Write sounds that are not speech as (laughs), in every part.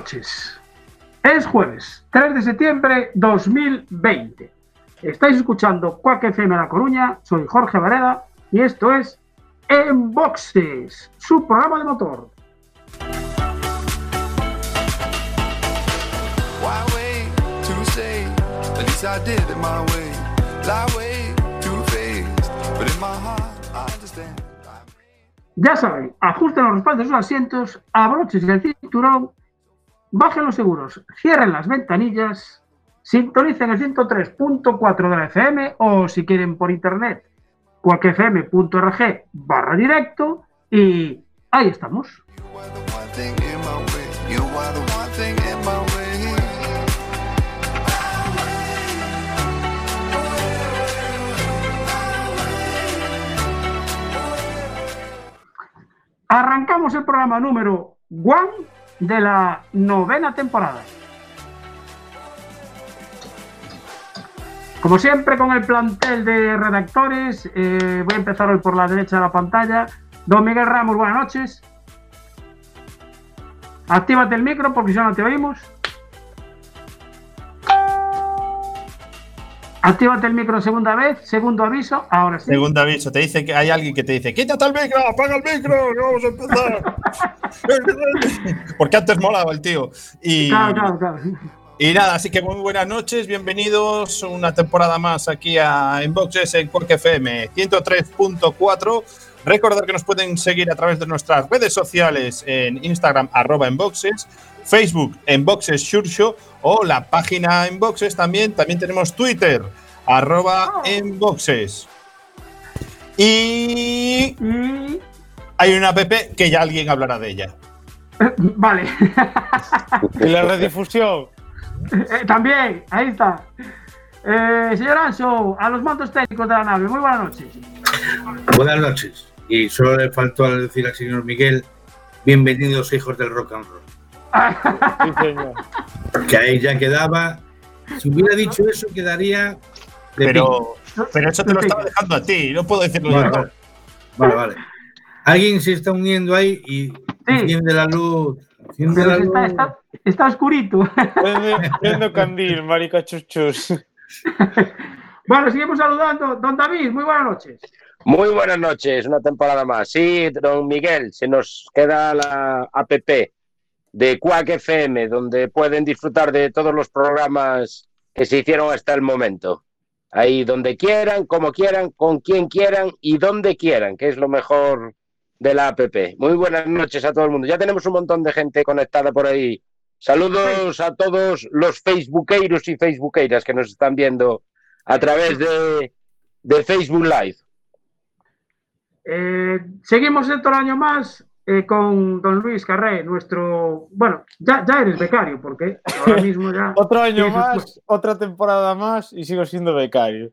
Noches. Es jueves 3 de septiembre 2020. Estáis escuchando Cuac FM La Coruña. Soy Jorge Vareda y esto es En Boxes, su programa de motor. Ya saben, ajusten los respaldos de sus asientos, abrochen el cinturón, bajen los seguros, cierren las ventanillas, sintonicen el 103.4 de la FM o si quieren por internet, cuacfm.org barra directo y ahí estamos. Arrancamos el programa número one de la novena temporada. Como siempre, con el plantel de redactores, eh, voy a empezar hoy por la derecha de la pantalla. Don Miguel Ramos, buenas noches. Actívate el micro porque no no te oímos. Actívate el micro segunda vez, segundo aviso, ahora sí. Segundo aviso, te dice que hay alguien que te dice, quítate el micro, apaga el micro, que vamos a empezar. (laughs) Porque antes molaba el tío. Y, Claro, claro, claro. y nada, así que muy buenas noches, bienvenidos una temporada más aquí a Inboxes en Quark FM 103.4. Recordar que nos pueden seguir a través de nuestras redes sociales en Instagram, arroba Inboxes, Facebook, Inboxes Show o la página Inboxes también. También tenemos Twitter, arroba Inboxes. Y Y hay una app que ya alguien hablará de ella. (laughs) Vale. Y la redifusión. (laughs) Eh, también, ahí está. Eh, señor Anso, a los mandos técnicos de la nave, muy buenas noches. Buenas noches. Y solo le faltó al decir al señor Miguel, bienvenidos hijos del rock and roll. Sí, señor. Que ahí ya quedaba. Si hubiera dicho eso, quedaría de Pero, pero eso te lo estaba dejando a ti, no puedo decirlo pico. yo. Vale, vale. vale, vale. Alguien se está uniendo ahí y enciende la luz. Enciende la luz. está, está, está oscurito. Candil, marica chuchus. bueno, seguimos saludando. Don David, muy buenas noches. Muy buenas noches, una temporada más. Sí, don Miguel, se nos queda la app de Quack FM, donde pueden disfrutar de todos los programas que se hicieron hasta el momento. Ahí donde quieran, como quieran, con quien quieran y donde quieran, que es lo mejor de la app. Muy buenas noches a todo el mundo. Ya tenemos un montón de gente conectada por ahí. Saludos a todos los facebookeiros y facebookeiras que nos están viendo a través de, de Facebook Live. Eh, seguimos otro año más eh, con don Luis Carré, nuestro. Bueno, ya, ya eres becario, porque ahora (laughs) mismo ya. Otro año más, otra temporada más y sigo siendo becario.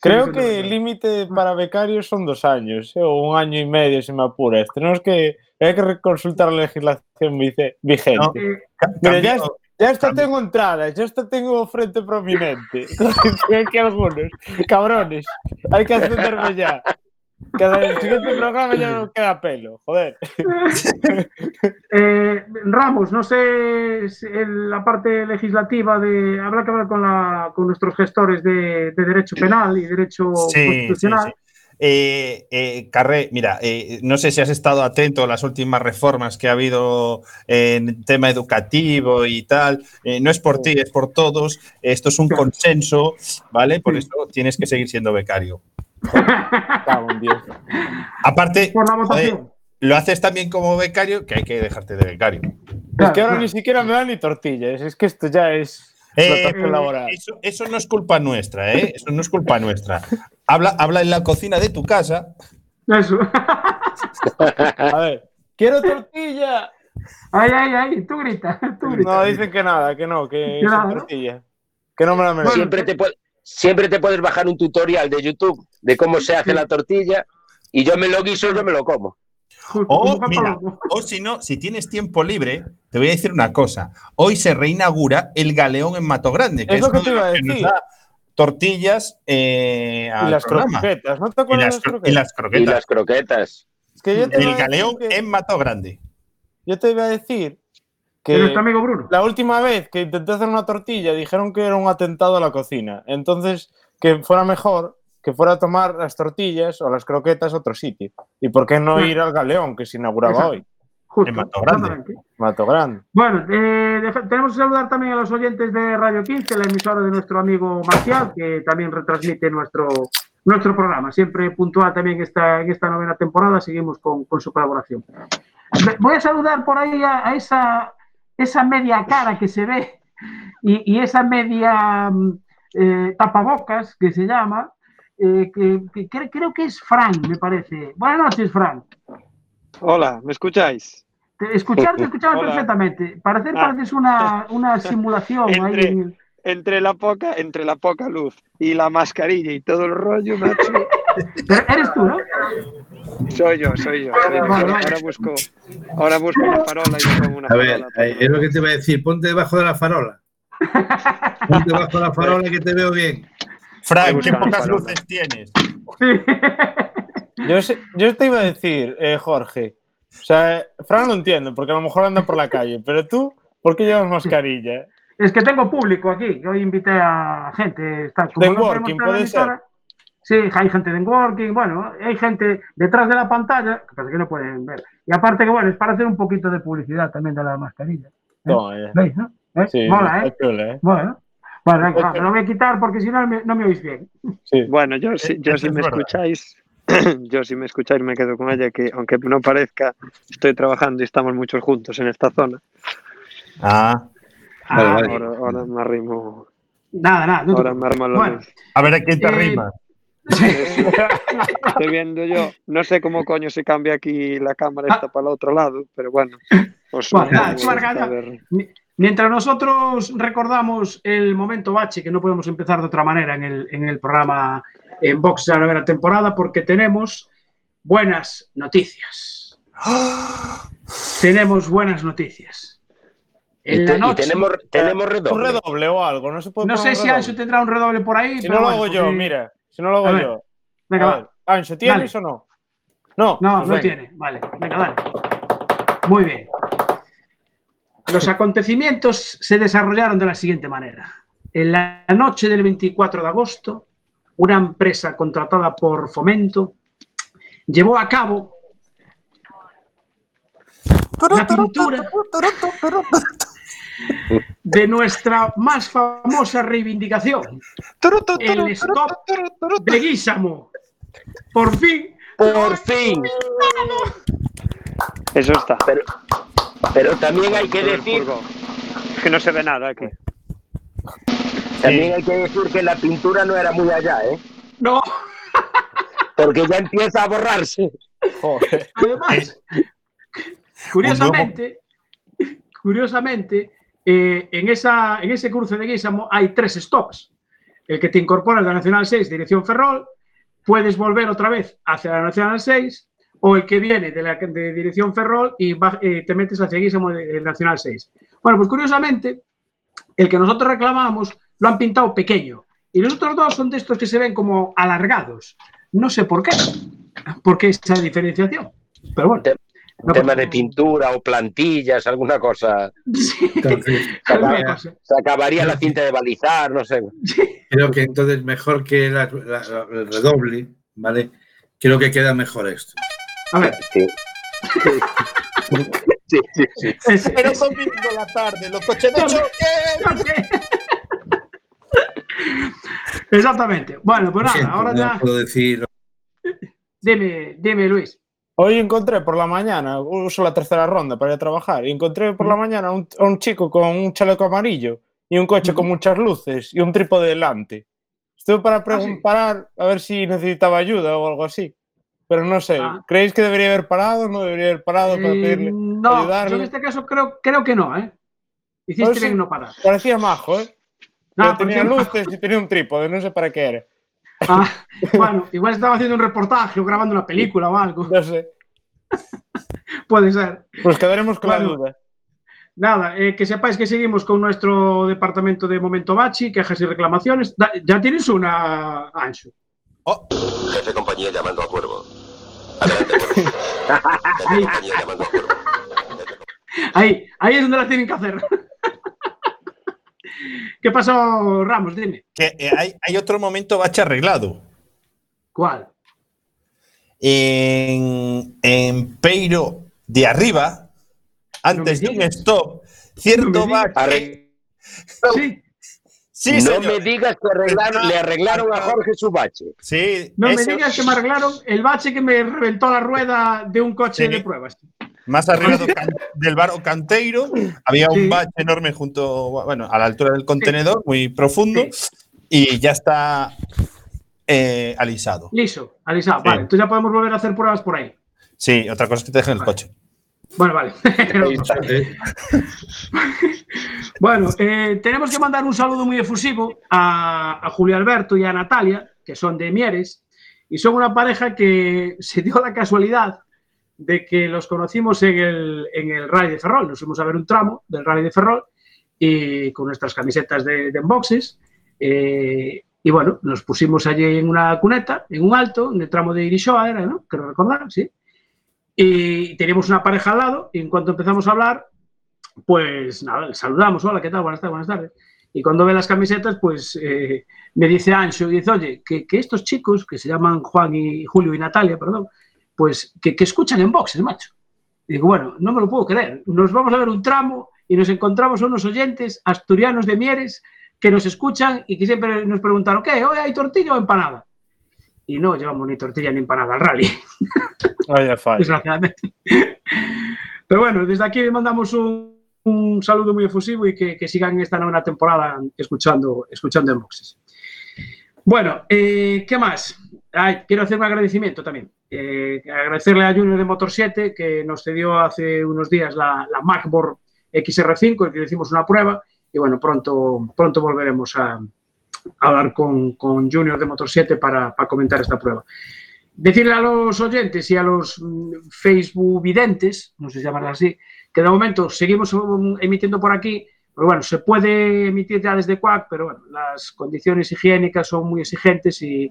Creo siendo que becario. el límite para becarios son dos años, ¿eh? o un año y medio si me apuras. Tenemos que, hay que consultar la legislación vigente. No. Eh, Mira, ya, ya hasta tengo entradas, ya hasta tengo frente prominente. (laughs) Hay que algunos, cabrones, hay que ascenderme ya. Cada el siguiente programa ya no queda pelo, joder. (laughs) Eh, Ramos, no sé si en la parte legislativa de. Habrá que hablar con, la, con nuestros gestores de, de Derecho Penal y Derecho Sí, Constitucional. sí. Eh, eh, Carré, mira, eh, no sé si has estado atento a las últimas reformas que ha habido en tema educativo y tal. Eh, no es por ti, es por todos. Esto es un consenso, ¿vale? Por Sí. eso tienes que seguir siendo becario. Cago en Dios. Aparte, Por la joder, votación. lo haces también como becario, que hay que dejarte de becario. Es que ahora Claro, ni siquiera me dan ni tortillas. Es que esto ya es Eh, laboral. eso, eso no es culpa nuestra, ¿eh? Eso no es culpa nuestra. Habla, habla en la cocina de tu casa. Eso. A ver, quiero tortilla. Ay, ay, ay, tú grita, tú grita. No, dicen que nada, que no, que ¿no? tortilla. Que no me la merezco. Siempre te, puede- siempre te puedes bajar un tutorial de YouTube de cómo se hace la tortilla y yo me lo guiso y yo me lo como. O, mira, si no, si tienes tiempo libre, te voy a decir una cosa. Hoy se reinaugura el Galeón en Mato Grande, que Es es, lo que te iba a decir. tortillas eh, Y las programa. croquetas, ¿no te Y acuerdas las, de las cro- y croquetas? las Y croquetas. las croquetas. Es que yo te iba El a Galeón que- en Mato Grande. Yo te iba a decir De que nuestro amigo Bruno. la última vez que intenté hacer una tortilla dijeron que era un atentado a la cocina. Entonces, que fuera mejor que fuera a tomar las tortillas o las croquetas a otro sitio. ¿Y por qué no ir al Galeón, que se inauguraba Exacto. hoy? Justo, En Mato Grande. exactamente. Mato Grande. Bueno, eh, tenemos que saludar también a los oyentes de Radio 15, la emisora de nuestro amigo Marcial, que también retransmite nuestro, nuestro programa. Siempre puntual también esta, en esta novena temporada, seguimos con, con su colaboración. Voy a saludar por ahí a, a esa, esa media cara que se ve y, y esa media mm, eh, tapabocas que se llama, eh, que, que cre- creo que es Frank, me parece. Buenas noches, Frank. Hola, ¿me escucháis? Te- Escucharte, escuchaba perfectamente. Parecer Ah. pareces una, una (laughs) simulación ahí Entre- en el- Entre la poca, entre la poca luz y la mascarilla y todo el rollo, macho, (laughs) eres tú, ¿no? Soy yo, soy yo. soy yo. Ahora, busco, ahora busco una farola y pongo una A ver, farola. eh, es lo que te iba a decir. Ponte debajo de la farola. (laughs) Ponte debajo de la farola que te veo bien. Frank, qué pocas luces tienes. Yo, sé- yo te iba a decir, eh, Jorge. O sea, Fran lo entiendo, porque a lo mejor anda por la calle, pero tú, ¿por qué llevas mascarilla? Es que tengo público aquí, hoy invité a gente. Está, como De no Working, puede ser. Sí, hay gente de Working, bueno, hay gente detrás de la pantalla, que pasa que no pueden ver. Y aparte que, bueno, es para hacer un poquito de publicidad también de la mascarilla. No, eh. ¿Veis, no? ¿Eh? Sí, Mola, ¿eh? ¿eh? Bueno, bueno, venga, lo voy a quitar porque si no me, no me oís bien. Sí. Bueno, yo, si, yo si me escucháis, (clears throat) yo si me escucháis me quedo con ella, que aunque no parezca, estoy trabajando y estamos muchos juntos en esta zona. Ah, Ah, Vale. Ahora, ahora me arrimo, Nada, nada. no te ahora me arma la Bueno. a ver a quién te Eh, arrima. (laughs) Estoy viendo yo, no sé cómo coño se cambia aquí la cámara esta para el otro lado, pero bueno. Os Vale, os nada, pongo tú larga esta, ya. a ver. Mi- Mientras nosotros recordamos el momento bache, que no podemos empezar de otra manera en el, en el programa en Box de la novena temporada, porque tenemos buenas noticias. Tenemos buenas noticias. Y, En te- la y noche, tenemos, tenemos Un redoble. redoble o algo, no se puede no sé si redoble? Ancho tendrá un redoble por ahí. Si pero no lo bueno, hago yo, porque- mira. Si no lo hago A ver, yo. Venga, A va. Ancho, ¿tienes o no? No. No, pues no tiene. Vale, venga, dale. Muy bien. Los acontecimientos se desarrollaron de la siguiente manera. En la noche del 24 de agosto, una empresa contratada por Fomento llevó a cabo la pintura (laughs) de nuestra más famosa reivindicación, el stop de Guísamo. Por fin, Por fin. Eso está. Pero, pero también hay que decir, que no se ve nada aquí. también hay que decir que la pintura no era muy allá, ¿eh? no, Porque ya empieza a borrarse. Joder. Además, curiosamente, curiosamente, eh, en, en ese cruce de Guísamo hay tres stops. El que te incorpora de la Nacional 6, dirección Ferrol, puedes volver otra vez hacia la Nacional 6, o el que viene de la dirección Ferrol y va- eh, te metes hacia Guísamo de, de Nacional 6. Bueno, pues curiosamente, el que nosotros reclamamos lo han pintado pequeño. Y los otros dos son de estos que se ven como alargados. No sé por qué. ¿Por qué esa diferenciación? Pero bueno. No Tema pasa de pintura o plantillas, alguna cosa. Sí, (laughs) Entonces. Se acabaría la cinta de balizar, no sé. creo que entonces mejor que la- la- la- el redoble, ¿vale? Creo que queda mejor esto. A ver, Sí. (laughs) Sí, sí, sí. ese, Pero la tarde, los coches de choque. (laughs) Exactamente. Bueno, pues nada, siento, ahora no ya. puedo decir. Dime, dime, Luis. Hoy encontré por la mañana, uso la tercera ronda para ir a trabajar, y encontré por la mañana un- a un chico con un chaleco amarillo y un coche con muchas luces y un trípode delante. Estuve para sí. preguntar a ver si necesitaba ayuda o algo así. Pero no sé, Ah. ¿creéis que debería haber parado? ¿No debería haber parado para Eh, pedirle? no, yo ayudarle? en este caso creo, creo que no, ¿eh? Hiciste Pues bien en no parar. Parecía majo, ¿eh? No, tenía parecía majo. luces y tenía un trípode, no sé para qué era. Ah, (laughs) bueno, igual estaba haciendo un reportaje o grabando una película o algo. No sé. (laughs) Puede ser. Pues quedaremos con la Bueno. duda. Nada, eh, que sepáis que seguimos con nuestro departamento de Momento Bachi, quejas y reclamaciones. Da- ya tienes una, Ancho. Oh, Jefe de compañía llamando a Cuervo. Adelante, Cuervo. (laughs) Jefe de compañía llamando a Cuervo. Ahí, ahí es donde la tienen que hacer. ¿Qué pasó, Ramos? Dime. que eh, hay, hay otro momento bache arreglado. ¿Cuál? En, en Peiro de arriba, antes No de un stop, cierto No bache. Sí, Sí, no señor. me digas que arreglaron- le arreglaron a Jorge su bache. Sí, no me digas que me arreglaron el bache que me reventó la rueda de un coche Sí. de pruebas. Más arriba del bar Canteiro había un bache enorme junto, bueno, a la altura del contenedor, muy profundo, y ya está eh, alisado. Liso, alisado. Sí. Vale, entonces ya podemos volver a hacer pruebas por ahí. Sí, otra cosa es que te dejen el Vale. coche. Bueno, vale. (laughs) Bueno, eh, tenemos que mandar un saludo muy efusivo a, a Julio Alberto y a Natalia, que son de Mieres, y son una pareja que (laughs) se dio la casualidad de que los conocimos en el, en el Rally de Ferrol. Nos fuimos a ver un tramo del Rally de Ferrol y con nuestras camisetas de, de boxes. eh, y bueno, nos pusimos allí en una cuneta, en un alto, en el tramo de Irishoa, era, ¿no? Quiero recordar, sí. Y teníamos una pareja al lado, y en cuanto empezamos a hablar, pues nada, saludamos, hola, ¿qué tal? Buenas tardes, buenas tardes. Y cuando ve las camisetas, pues eh, me dice Ancho, y dice, oye, que, que estos chicos, que se llaman Juan y Julio y Natalia, perdón, pues que, que escuchan en boxes, macho. Y digo, bueno, no me lo puedo creer. Nos vamos a ver un tramo y nos encontramos unos oyentes asturianos de Mieres que nos escuchan y que siempre nos preguntaron, ¿qué? ¿Hoy hay tortilla o empanada? Y no llevamos ni tortilla ni empanada al rally (laughs) Vaya fallo. desgraciadamente. Pero bueno, desde aquí les mandamos un, un saludo muy efusivo y que, que sigan esta nueva temporada escuchando, escuchando en boxes. Bueno, eh, ¿qué más? Ay, quiero hacer un agradecimiento también. Eh, agradecerle a Junior de Motor 7 que nos cedió hace unos días la, la MacBook XR5 y que le hicimos una prueba. Y bueno, pronto, pronto volveremos a, a hablar con, con Junior de Motor 7 para, para comentar esta prueba decirle a los oyentes y a los mm, Facebook videntes, no sé si llamarla así, que de momento seguimos emitiendo por aquí, pero bueno, se puede emitir ya desde Quack, pero bueno, las condiciones higiénicas son muy exigentes y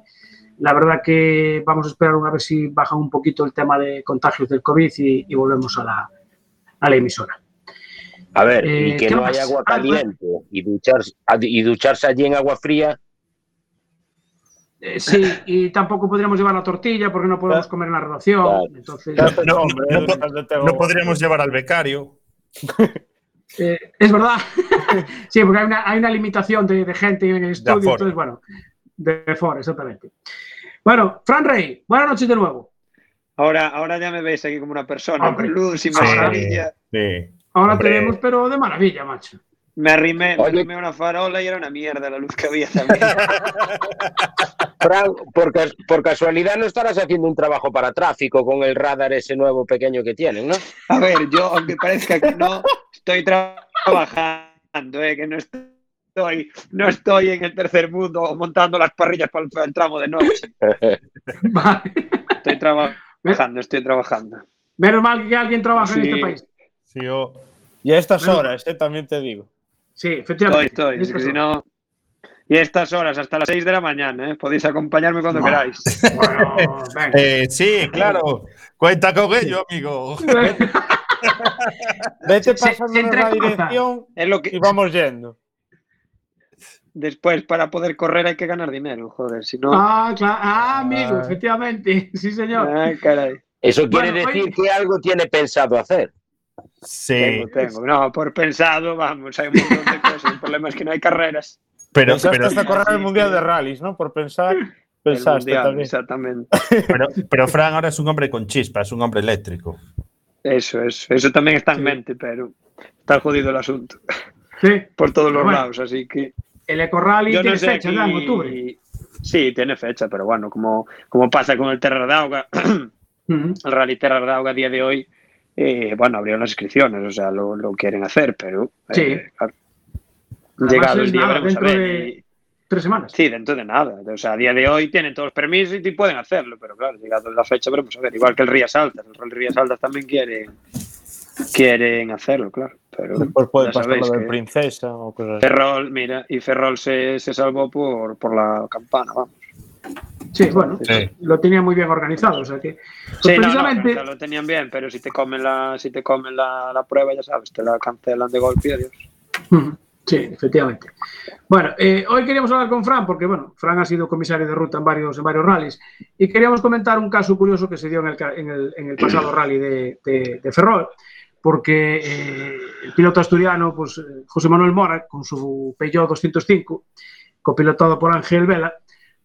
la verdad que vamos a esperar a ver si baja un poquito el tema de contagios del COVID y, y volvemos a la, a la emisora. A ver, Eh, y que ¿qué no más? hay agua Ah, caliente y, ducharse, y ducharse allí en agua fría. Eh, sí, y tampoco podríamos llevar la tortilla porque no podemos comer en la relación. Claro. Entonces, No, no, Hombre, no, podríamos llevar al becario. Eh, es verdad. (laughs) sí, porque hay una, hay una limitación de, de gente en el estudio. Entonces, bueno, de foro, exactamente. Bueno, Fran Rey, buenas noches de nuevo. Ahora, ahora ya me veis aquí como una persona, Hombre. con luz, sin Sí. mascarilla. Sí. Ahora Hombre. te vemos, pero de maravilla, macho. Me arrimé, me arrimé a una farola y era una mierda la luz que había también. (laughs) Fran, por, por casualidad no estarás haciendo un trabajo para tráfico con el radar ese nuevo pequeño que tienen, ¿no? A ver, yo, aunque parezca que no, estoy tra- trabajando, eh, que no estoy, no estoy en el tercer mundo montando las parrillas para el, para el tramo de noche. (laughs) Vale. Estoy trabajando, estoy trabajando. Menos mal que alguien trabaja en Sí. este país. Sí, Y a estas Bueno. horas, eh, también te digo. Sí, Estoy, efectivamente. estoy. Es que Estas si no. Y estas horas, hasta las 6 de la mañana, ¿eh? podéis acompañarme cuando No. queráis. Bueno. Eh, sí, claro. Cuenta con ello, amigo. (laughs) Vete pasando la dirección Es lo que y vamos yendo. Después para poder correr hay que ganar dinero, joder, si no. Ah, claro. Ah, amigo, Ah. efectivamente. (laughs) Sí, señor. Ay, caray. Eso quiere Bueno, decir oye. que algo tiene pensado hacer. Sí, Tengo, tengo. No, por pensado, vamos, hay un montón de cosas. El problema es que no hay carreras. pero, Pensaste pero hasta correr el Mundial de Rallys, ¿no? Por pensar. pensaste Mundial, también. Exactamente. (laughs) Pero, pero Fran ahora es un hombre con chispa, es un hombre eléctrico. Eso, eso. Eso también está en Sí. mente, pero está jodido el asunto. Sí. (laughs) Por todos los Bueno. lados, así que. El Eco Rally tiene no sé fecha ya en aquí- octubre. Sí, tiene fecha, pero bueno, como, como pasa con el Terra d'Auga, (clears throat) el Rally Terra d'Auga a día de hoy, eh, bueno, abrieron las inscripciones, o sea, lo, lo quieren hacer, pero eh, Sí. claro. Llegado el día nada, veremos a dentro ver. de- Tres semanas. Sí, dentro de nada. O sea, a día de hoy tienen todos los permisos y pueden hacerlo, pero claro, llegado la fecha veremos a ver. Igual que el Rías Altas, el Rally Rías Altas también quieren, quieren hacerlo, claro. Pero Después puede pasar lo de princesa o cosas así. Ferrol, mira, y Ferrol se, se salvó por, por la campana, vamos. Sí, bueno, Sí. lo tenía muy bien organizado. O sea que, pues Sí, no, no, precisamente, o sea, lo tenían bien, pero si te comen la, si te comen la, la prueba, ya sabes, te la cancelan de golpe y adiós. Sí, efectivamente. Bueno, eh, hoy queríamos hablar con Fran, porque bueno, Fran ha sido comisario de ruta en varios, en varios rallies, y queríamos comentar un caso curioso que se dio en el, en el, en el pasado (clears throat) rally de, de- de Ferrol, porque eh, el piloto asturiano, pues eh, José Manuel Mora, con su Peugeot 205, copilotado por Ángel Vela,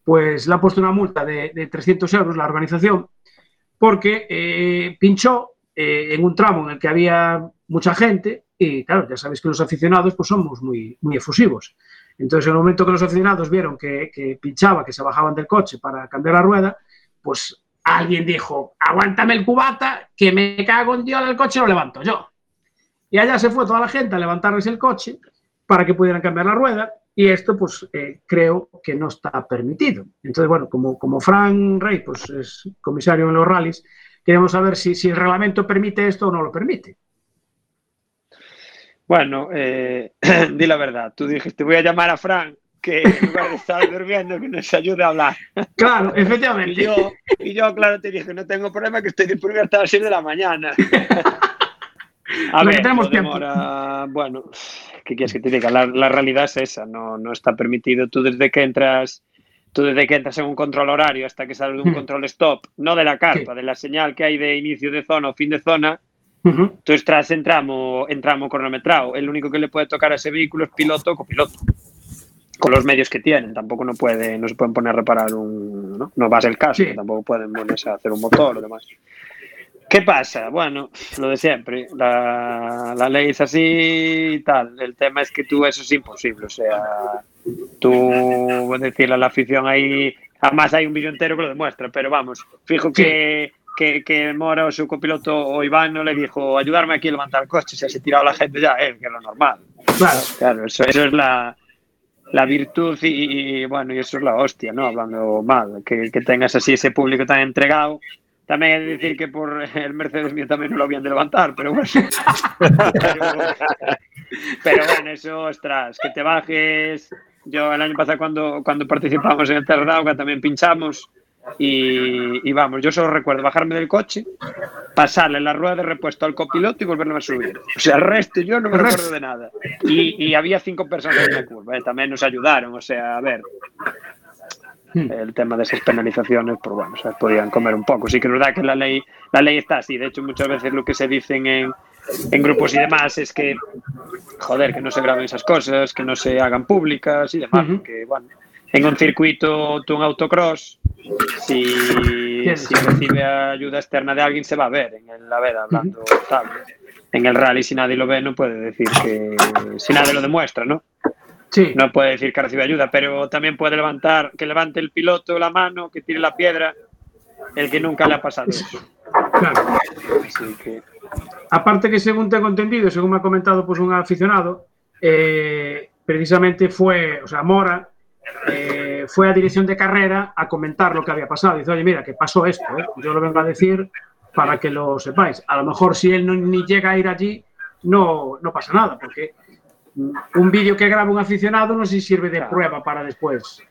pues le ha puesto una multa de, de 300 euros la organización, porque eh, pinchó en un tramo en el que había mucha gente y claro, ya sabéis que los aficionados pues somos muy, muy efusivos. Entonces, en el momento que los aficionados vieron que pinchaba, que se bajaban del coche para cambiar la rueda, pues alguien dijo, aguántame el cubata, que me cago en Dios el coche, lo levanto yo. Y allá se fue toda la gente a levantarles el coche para que pudieran cambiar la rueda y esto pues eh, creo que no está permitido. Entonces, bueno, como, como Fran Rey pues, es comisario en los rallies, queremos saber si, si el reglamento permite esto o no lo permite. Bueno, eh, (clears throat) di la verdad, tú dijiste, voy a llamar a Fran, que en lugar de estar durmiendo, que nos ayude a hablar. Claro, Y efectivamente. yo, y yo, claro, te dije, no tengo problema, que estoy disponible hasta las 6 de la mañana. (laughs) A ver, tenemos lo tiempo. demora- bueno, ¿qué quieres que te diga? La, la realidad es esa, no, no está permitido. Tú desde que entras, tú desde que entras en un control horario hasta que sales de un control stop, no de la carpa, Sí. de la señal que hay de inicio de zona o fin de zona, Ujú. tú estás en tramo, en tramo cronometrado. El único que le puede tocar a ese vehículo es piloto o copiloto. Con los medios que tienen, tampoco no puede, no se pueden poner a reparar un, no, no va a ser el caso, Sí. tampoco pueden ponerse a hacer un motor o demás. ¿Qué pasa? Bueno, lo de siempre, la, la ley es así y tal. El tema es que tú eso es imposible, o sea, tú decirle a la afición ahí, además hay un vídeo entero que lo demuestra, pero vamos, fijo que, que, que Mora o su copiloto o Iván no le dijo ayudarme aquí a levantar el coche, se ha tirado la gente ya, eh, que es lo normal. Claro. Claro, eso, eso es la, la virtud y, y, bueno, y eso es la hostia, ¿no? Hablando mal, que, que tengas así ese público tan entregado. También hay que decir que por el Mercedes mío también no lo habían de levantar, pero bueno. pero, (laughs) pero bueno, eso, ostras, que te bajes. Yo el año pasado cuando, cuando participamos en el Terradauga también pinchamos y, y vamos, yo solo recuerdo bajarme del coche, pasarle la rueda de repuesto al copiloto y volverme a subir. O sea, el resto yo no me recuerdo de nada. Y, y había cinco personas en la curva, eh, también nos ayudaron, o sea, a ver, Hmm. el tema de esas penalizaciones, pues bueno, se podían comer un poco. Sí que es verdad que la ley, la ley está así. De hecho, muchas veces lo que se dicen en, en grupos y demás es que, joder, que no se graben esas cosas, que no se hagan públicas y demás. Ujú. Porque, bueno, en un circuito, tú un autocross, si, si recibe ayuda externa de alguien, se va a ver en el, a ver, hablando tal. En el rally, si nadie lo ve, no puede decir que, si nadie lo demuestra, ¿no? Sí. no puede decir que recibe ayuda, pero también puede levantar, que levante el piloto la mano, que tire la piedra, el que nunca le ha pasado. Claro. Así que, Aparte que según tengo entendido, según me ha comentado pues un aficionado, eh, precisamente fue, o sea, Mora eh, fue a dirección de carrera a comentar lo que había pasado. Dice, oye, mira, que pasó esto, ¿eh? yo lo vengo a decir para que lo sepáis. A lo mejor si él ni llega a ir allí, no, no pasa nada, porque un vídeo que graba un aficionado no sé si sirve de Claro. prueba para después.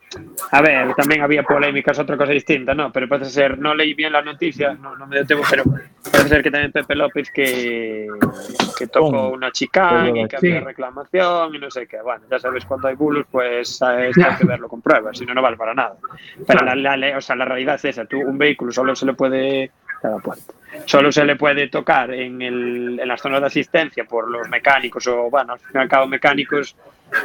a ver, también había polémicas, otra cosa distinta, ¿no? Pero parece ser, no leí bien las noticias, no, no me dio tiempo, pero parece ser que también Pepe López que, que tocó una chicana y que Sí. había reclamación y no sé qué. Bueno, ya sabes, cuando hay bulos, pues esto hay que verlo con pruebas, si no, no vale para nada. Pero la, la ley- o sea, la realidad es esa, tú un vehículo solo se le puede a la puerta. Solo se le puede tocar en, el, en las zonas de asistencia por los mecánicos o, bueno, al fin y al cabo mecánicos.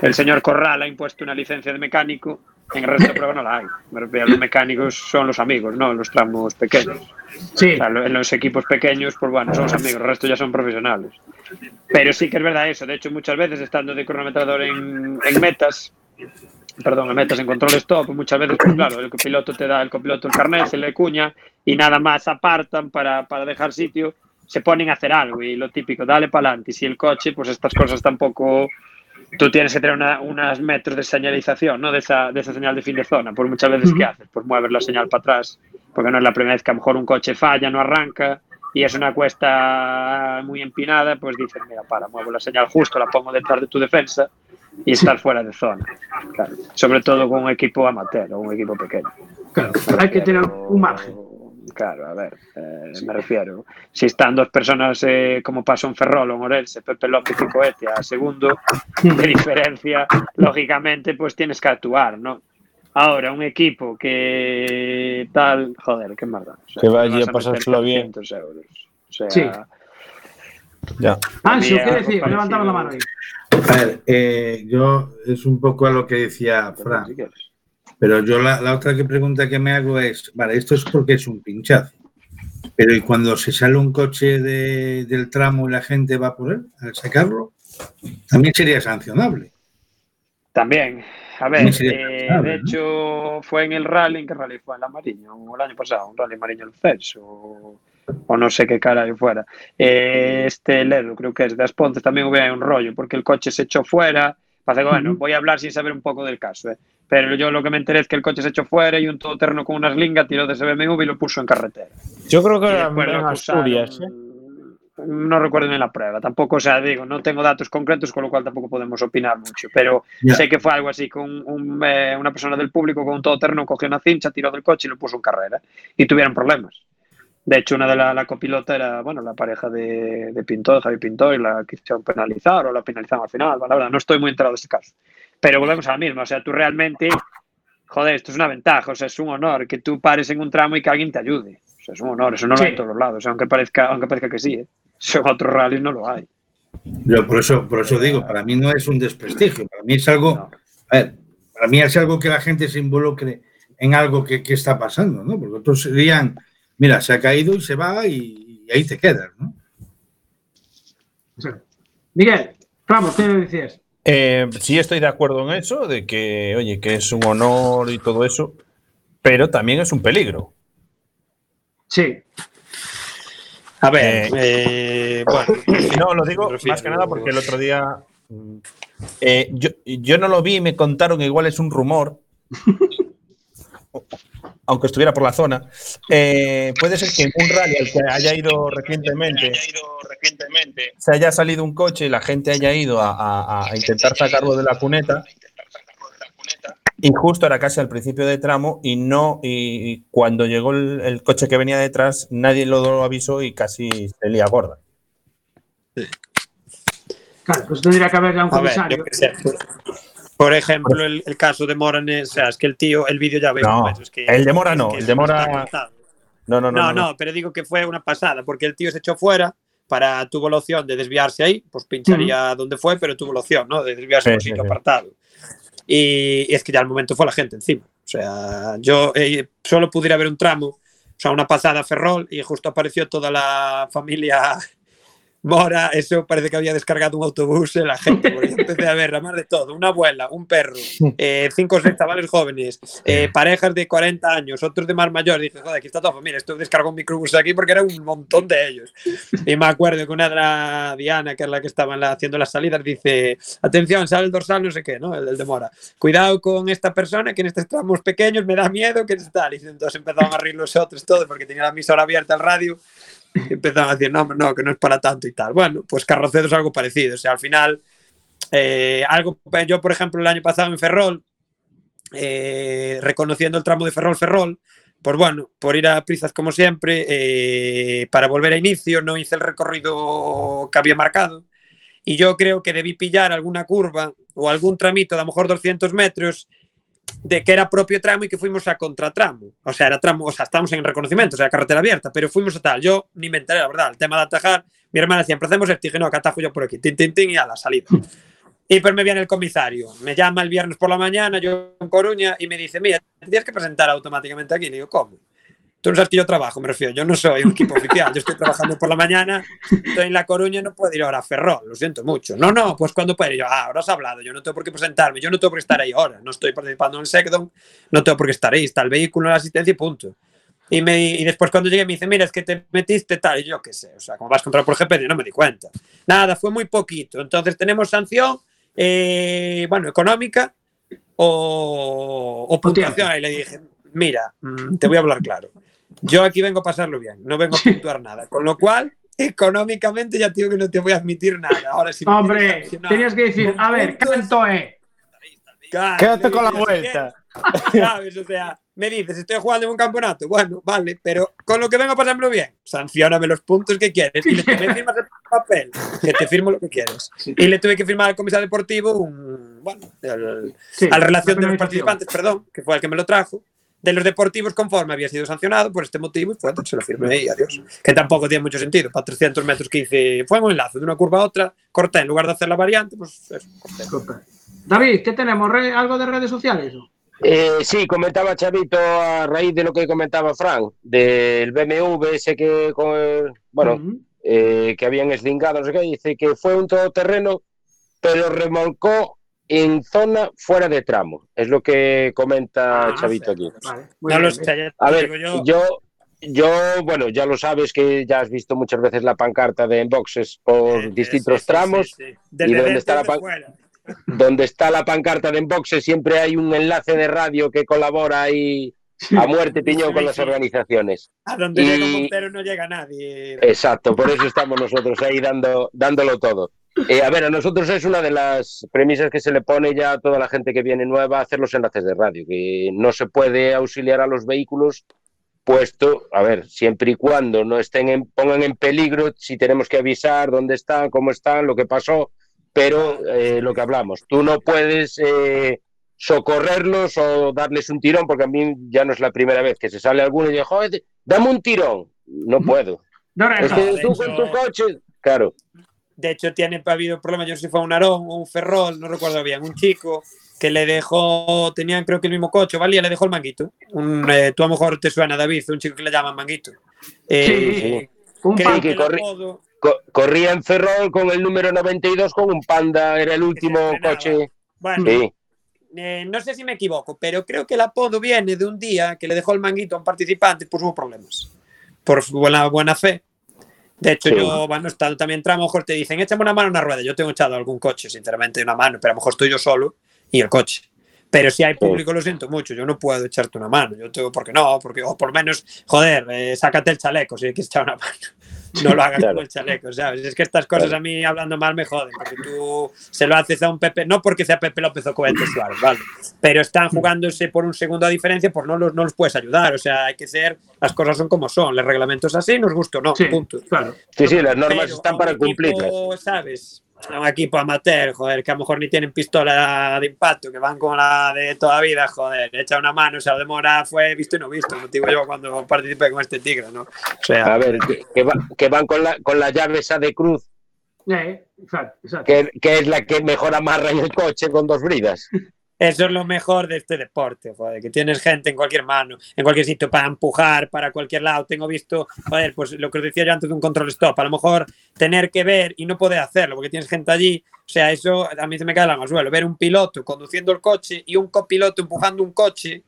El señor Corral ha impuesto una licencia de mecánico En el resto de pruebas no la hay. Los mecánicos son los amigos, no los tramos pequeños. Sí, O sea, en los equipos pequeños, pues bueno, son los amigos, el resto ya son profesionales. Pero sí que es verdad eso. De hecho, muchas veces estando de cronometrador en, en metas, perdón, en metas en control stop, muchas veces, pues claro, el copiloto te da el copiloto el carnet, se le cuña y nada más apartan para, para dejar sitio, se ponen a hacer algo y lo típico, dale para adelante. Y si el coche, pues estas cosas tampoco. Tú tienes que tener una, unos metros de señalización, ¿no? De esa, de esa señal de fin de zona. Pues muchas veces, ¿qué haces? Pues mueves la señal para atrás, porque no es la primera vez que a lo mejor un coche falla, no arranca, y es una cuesta muy empinada, pues dices, mira, para, muevo la señal justo, la pongo detrás de tu defensa y estás fuera de zona. Claro. Sobre todo con un equipo amateur o un equipo pequeño. claro. Hay que tener un margen. Claro, a ver, eh, me refiero. Si están dos personas, eh, como pasó en Ferrol o en Orense, Pepe López y Coete a segundo de diferencia, lógicamente, pues tienes que actuar, ¿no? Ahora, un equipo que tal, joder, qué maldad. O sea, Que vaya a pasárselo bien. 400 euros. O sea, Sí. Ya. Había ¿qué decir? Levantaba la mano ahí. A ver, eh, yo es un poco a lo que decía Fran, pero yo la, la otra que pregunta que me hago es, vale, esto es porque es un pinchazo, pero ¿y cuando se sale un coche de- del tramo y la gente va por él a sacarlo? También sería sancionable. También, a ver, eh, de ¿no? hecho fue en el rally, ¿en qué rally fue? En la Mariño, el año pasado, un rally Mariño Lucense, o, o no sé qué cara fuera. Eh, este Ledo, creo que es de Aspontes, también ahí un rollo, porque el coche se echó fuera. Pasa que, bueno, voy a hablar sin saber un poco del caso, ¿eh? pero yo lo que me enteré es que el coche se echó fuera y un todoterreno con una slinga tiró de ese BMW y lo puso en carretera. Yo creo que era en Asturias, ¿eh? No recuerdo ni la prueba, tampoco, o sea, digo, no tengo datos concretos, con lo cual tampoco podemos opinar mucho, pero sé que fue algo así, con un, eh, una persona del público con un todoterreno cogió una cincha, tiró del coche y lo puso en carrera, y tuvieron problemas. De hecho, una de la, la copilota era, bueno, la pareja de, de Pintor, Javi Pintor, y la quisieron penalizar o la penalizaron al final, la verdad, no estoy muy enterado de ese caso. Pero volvemos a la misma, o sea, tú realmente, joder, esto es una ventaja, o sea, es un honor que tú pares en un tramo y que alguien te ayude. O sea, es un honor, eso no lo hay en todos los lados, aunque parezca, aunque parezca que sí, ¿eh? En otros rallies no lo hay. Yo por eso, por eso digo, para mí no es un desprestigio, para mí es algo, No. a ver, para mí es algo que la gente se involucre en algo que, que está pasando, ¿no? Porque otros dirían, mira, se ha caído y se va y, y ahí te quedas, ¿no? Miguel, vamos, ¿qué decías? Eh, sí estoy de acuerdo en eso, de que, oye, que es un honor y todo eso, pero también es un peligro. Sí, A ver, eh, bueno, Y (coughs) no, lo digo refiero- más que nada porque el otro día mm, eh, yo, yo no lo vi y me contaron que igual es un rumor, (laughs) aunque estuviera por la zona. Eh, puede ser que en un rally al que haya ido recientemente se haya salido un coche y la gente haya ido a, a- a intentar sacarlo de la cuneta. Y justo era casi al principio de tramo y no, y cuando llegó el, el coche que venía detrás, nadie lo avisó y casi se lía gorda. claro, pues tendría que haber ya un ver, Por ejemplo, el, el caso de Moranes, o sea, es que el tío, el vídeo ya veis. No, pues, es que- el de Mora es no, que el de Mora-. No, no, no. No, no, pero digo que fue una pasada, porque el tío se echó fuera para tuvo la opción de desviarse ahí, pues pincharía donde fue, pero tuvo la opción, ¿no? De desviarse Sí, a un sí, sitio sí. apartado. Y, y es que ya al momento fue la gente encima. O sea, yo eh, solo pudiera ver un tramo, o sea, una pasada a Ferrol y justo apareció toda la familia Mora, eso parece que había descargado un autobús en la gente, porque yo empecé a ver a más de todo, una abuela, un perro, (laughs) eh, cinco o seis chavales jóvenes, eh, parejas de 40 años, otros de más mayores, dije, joder, aquí está toda familia, esto descargó un microbús aquí porque era un montón de ellos. Y me acuerdo que una de la Diana, que es la que estaba la- haciendo las salidas, dice, atención, sale el dorsal, no sé qué, ¿no? El, del de Mora. Cuidado con esta persona que en estos tramos pequeños me da miedo que tal. Y entonces empezaron a reír los otros todos porque tenía la emisora abierta al radio (laughs) empezaron a decir, no, no, que no es para tanto y tal. Bueno, pues Carrocedo es algo parecido. O sea, al final, eh, algo, yo, por ejemplo, el año pasado en Ferrol, eh, reconociendo el tramo de Ferrol-Ferrol, pues bueno, por ir a prisas como siempre, eh, para volver a inicio, no hice el recorrido que había marcado. Y yo creo que debí pillar alguna curva o algún tramito de a lo mejor 200 metros de que era propio tramo y que fuimos a contratramo. O sea, era tramo, o sea, estamos en reconocimiento, o sea, carretera abierta, pero fuimos a tal. Yo ni me enteré, la verdad, el tema de atajar. Mi hermana decía, empecemos esto, y dije, no, que atajo yo por aquí, tin, tin, tin, y a la salida. (laughs) Y pues me viene el comisario, me llama el viernes por la mañana, yo en Coruña, y me dice, mira, tienes que presentar automáticamente aquí. Y digo, ¿cómo? Tú no sabes que yo trabajo, me refiero, yo no soy un equipo oficial, yo estoy trabajando por la mañana, estoy en La Coruña y no puedo ir ahora a Ferrol, lo siento mucho. No, no, pues cuando puedo. Y yo, ah, ahora has hablado, yo no tengo por qué presentarme, yo no tengo por qué estar ahí ahora, no estoy participando en el SECDON, no tengo por qué estar ahí, está el vehículo, la asistencia y punto. Y, me, y después cuando llegué me dice, mira, es que te metiste tal, y yo qué sé, o sea, como vas a controlar por GPS, no me di cuenta. Nada, fue muy poquito. Entonces tenemos sanción, eh, bueno, económica o, o puntuación. Y le dije, mira, mm, te voy a hablar claro. Yo aquí vengo a pasarlo bien, no vengo a puntuar nada. Con lo cual, económicamente ya digo que no te voy a admitir nada. Ahora sí. Hombre, tenías que decir, a ver, ¿cuánto es? Quédate con la vuelta. (laughs) ¿Sabes? O sea, me dices, estoy jugando en un campeonato. Bueno, vale, pero con lo que vengo a pasármelo bien, sancioname los puntos que quieres y le (laughs) firmas el papel, que te firmo lo que quieres. Y le tuve que firmar al comisario deportivo un, bueno, al, Sí, a la relación de los participantes, perdón, que fue el que me lo trajo, de los deportivos conforme había sido sancionado por este motivo y fue, se lo firmé y adiós. Que tampoco tiene mucho sentido. Para 300 metros que hice, fue un enlace de una curva a otra, corté en lugar de hacer la variante, pues eso, corté. David, ¿qué tenemos? ¿Re- ¿Algo de redes sociales? Eh, sí, comentaba Chavito a raíz de lo que comentaba Fran, del BMW ese que, con bueno, Ujú. eh, que habían eslingado, no sé qué, dice que fue un todoterreno, pero remolcó en zona fuera de tramo. Es lo que comenta Ah, Chavito aquí. Vale, No bien, ya A ver, digo yo. yo, yo, bueno, ya lo sabes que ya has visto muchas veces la pancarta de boxes por Eh, distintos sí, tramos. sí, sí. Desde ¿Y está la. (laughs) Donde está la pancarta de boxes siempre hay un enlace de radio que colabora ahí a muerte piñón con las organizaciones. A donde Y- llega Montero no llega nadie. Exacto, por eso estamos nosotros ahí dando, dándolo todo. Eh, a ver, a nosotros es una de las premisas que se le pone ya a toda la gente que viene nueva a hacer los enlaces de radio, que no se puede auxiliar a los vehículos puesto, a ver, siempre y cuando no estén en, pongan en peligro, si tenemos que avisar dónde están, cómo están, lo que pasó, pero eh, lo que hablamos, tú no puedes eh, socorrerlos o darles un tirón, porque a mí ya no es la primera vez que se sale alguno y dice, joder, dame un tirón. No puedo. No, no, Es que tú con tu coche, claro. De hecho, tiene ha habido problemas. Yo no sé si fue un Arón o un Ferrol, no recuerdo bien. Un chico que le dejó, tenían creo que el mismo coche, valía, le dejó el manguito. Un, eh, tú a lo mejor te suena, David, un chico que le llaman manguito. Eh, Sí, sí. Un pan- que el corre- apodo- Co- corría en Ferrol con el número 92 con un Panda, era el último coche. Bueno, Sí, eh, no sé si me equivoco, pero creo que el apodo viene de un día que le dejó el manguito a un participante, pues hubo problemas. Por buena, buena fe. De hecho, Sí. yo, bueno, también tramo, a lo mejor te dicen, échame una mano a una rueda. Yo tengo echado algún coche, sinceramente, una mano, pero a lo mejor estoy yo solo y el coche. Pero si hay público, lo siento mucho, yo no puedo echarte una mano. Yo tengo, porque no, porque, o por menos, joder, eh, sácate el chaleco si quieres echar una mano. No lo hagas Claro. con el chaleco, ¿sabes? Es que estas cosas Claro. a mí hablando mal me joden, porque tú se lo haces a un Pepe, no porque sea Pepe López o Cohetes Suárez, ¿vale? Pero están jugándose por un segundo a diferencia, pues no los, no los puedes ayudar. O sea, hay que ser, las cosas son como son, el reglamento es así, nos gusta o no, Sí, punto. claro. sí, sí, las normas Pero están para cumplirlas. ¿sabes? Un equipo amateur, joder, que a lo mejor ni tienen pistola de impacto, que van con la de toda vida, joder, echa una mano, o sea, demora, fue visto y no visto, como digo yo cuando participé con este tigre, ¿no? O sea, A ver, que, que va- que van con la, con la llave esa de cruz, Eh, exacto, exacto. que, que es la que mejor amarra en el coche con dos bridas. Eso es lo mejor de este deporte, joder, que tienes gente en cualquier mano, en cualquier sitio para empujar para cualquier lado. Tengo visto, joder, pues lo que os decía yo antes de un control stop, a lo mejor tener que ver y no poder hacerlo porque tienes gente allí, o sea, eso a mí se me cae la al suelo. Ver un piloto conduciendo el coche y un copiloto empujando un coche,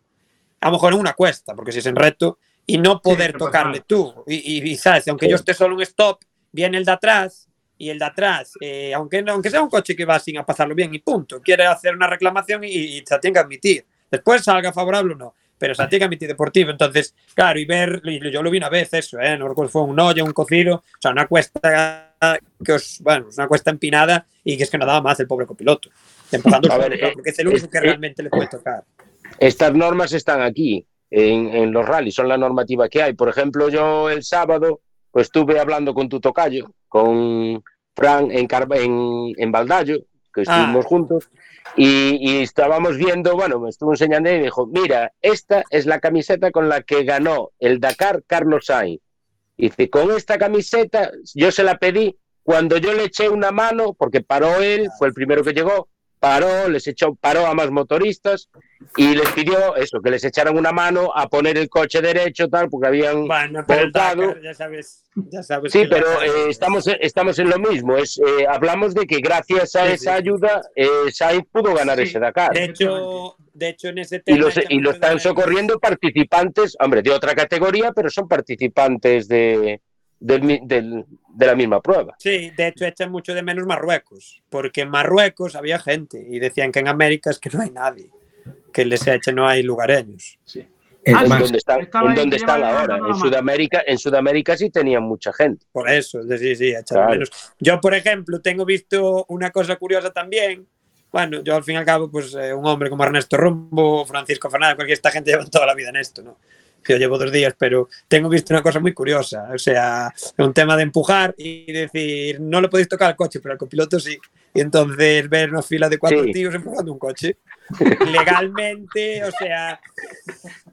a lo mejor en una cuesta, porque si es en recto, y no poder tocarle tú. Y, y- y, sabes, aunque Sí. yo esté solo en un stop, viene el de atrás y el de atrás, eh, aunque, aunque sea un coche que va sin a pasarlo bien y punto, quiere hacer una reclamación y, y se tiene que admitir. Después salga favorable o no, pero se tiene que admitir deportivo. Entonces, claro, y ver, y yo lo vi una vez eso, ¿eh? no recuerdo fue un hoyo, un cocido, o sea, una cuesta que os, bueno, una cuesta empinada y que es que no daba más el pobre copiloto. Empujando (laughs) A ver, eh, porque es el único es- que eh, realmente le puede tocar. Estas normas están aquí, en, en los rallies, son la normativa que hay. Por ejemplo, yo el sábado pues estuve hablando con tu tocayo, con Fran en, Carva- en, en Baldallo, que estuvimos Ah. juntos, y, y estábamos viendo, bueno, me estuvo enseñando y me dijo, mira, esta es la camiseta con la que ganó el Dakar Carlos Sainz. Y dice, con esta camiseta yo se la pedí cuando yo le eché una mano, porque paró él, fue el primero que llegó, paró, les echó, paró a más motoristas y les pidió eso, que les echaran una mano a poner el coche derecho, tal, porque habían Bueno, pero. Dakar, ya sabes, ya sabes Sí, pero eh, estamos, estamos en lo mismo. Es, eh, hablamos de que gracias a Sí, esa sí. ayuda, eh, Sainz pudo ganar Sí. ese Dakar. de hecho, de hecho en ese Y, tema los, y lo están socorriendo participantes, hombre, de otra categoría, pero son participantes de, del mi- del- de la misma prueba. Sí, de hecho echan mucho de menos Marruecos, porque en Marruecos había gente y decían que en América es que no hay nadie, que les eche, no hay lugareños. Es Ah, En donde están, en donde lleva están ahora. En. Sudamérica, en Sudamérica sí tenían mucha gente. Por eso, sí, sí, echan de Claro. menos. Yo, por ejemplo, tengo visto una cosa curiosa también. Bueno, yo al fin y al cabo, pues eh, un hombre como Ernesto Rumbo, Francisco Fernández, cualquier esta gente llevan toda la vida en esto, ¿no? Yo llevo dos días, pero tengo visto una cosa muy curiosa. O sea, un tema de empujar y decir, no le podéis tocar al coche, pero al copiloto sí. Y entonces ver una fila de cuatro Sí. tíos empujando un coche. Legalmente, o sea,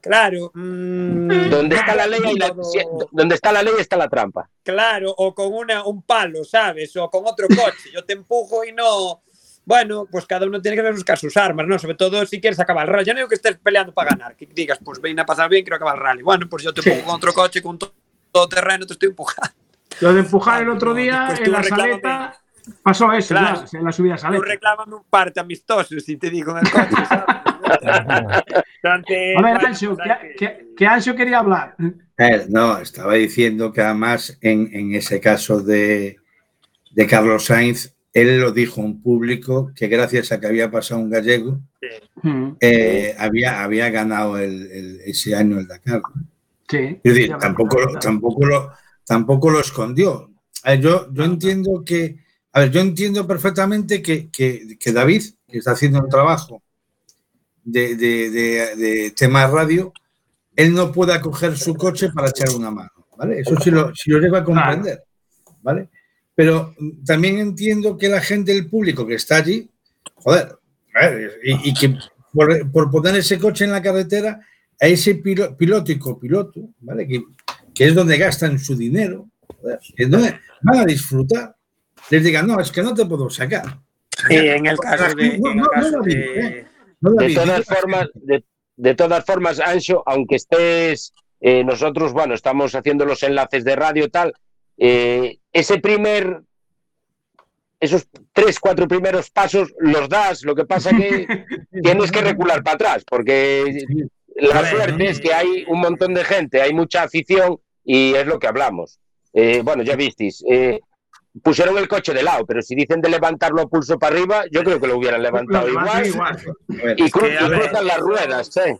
claro. mm, Donde está la ley, la- si- donde está la ley está la trampa. Claro, o con una, un palo, ¿sabes? O con otro coche. Yo te empujo y no. Bueno, pues cada uno tiene que buscar sus armas, ¿no? Sobre todo si quieres acabar el rally. Yo no digo que estés peleando para ganar, que digas, pues ven a pasar bien, quiero acabar el rally. Bueno, pues yo te Sí. empujo con otro coche, con to- todo terreno, te estoy empujando. Lo de empujar el Ah, otro día pues en tú la saleta pasó eso, Claro. ya, en la subida a Tú saleta. reclámame un parte amistoso, si te digo en el coche, (laughs) A ver, Ancho, que, que- que Ancho quería hablar. eh, no, estaba diciendo que además en, en ese caso de, de Carlos Sainz, él lo dijo en público que gracias a que había pasado un gallego, Mm, eh, había, había ganado el- el- ese año el Dakar. Sí. Es decir, tampoco, lo- tampoco, lo, tampoco lo escondió. A ver, yo, yo entiendo que, a ver, yo entiendo perfectamente que, que- que David, que está haciendo un trabajo de, de, de- de tema radio, él no pueda coger su coche para echar una mano, ¿vale? Eso sí lo, sí lo llego a comprender, ¿vale? Pero también entiendo que la gente, el público que está allí, joder, a ver, y, y que por, por poner ese coche en la carretera, a ese pilo- piloto y copiloto, ¿vale? Que, que es donde gastan su dinero, joder, es donde van a disfrutar, les digan, no, es que no te puedo sacar. Y en el caso de. De- eh. Todas formas, de, de todas formas, Ancho, aunque estés, eh, nosotros, bueno, estamos haciendo los enlaces de radio y tal, eh, ese primer, esos tres, cuatro primeros pasos los das, lo que pasa que (laughs) tienes que recular para atrás, porque la suerte es que hay un montón de gente, hay mucha afición y es lo que hablamos. Eh, bueno, ya visteis, eh, pusieron el coche de lado, pero si dicen de levantarlo a pulso para arriba, yo creo que lo hubieran levantado igual. Y, cru- que, a y ver, cruzan las ruedas, ¿eh?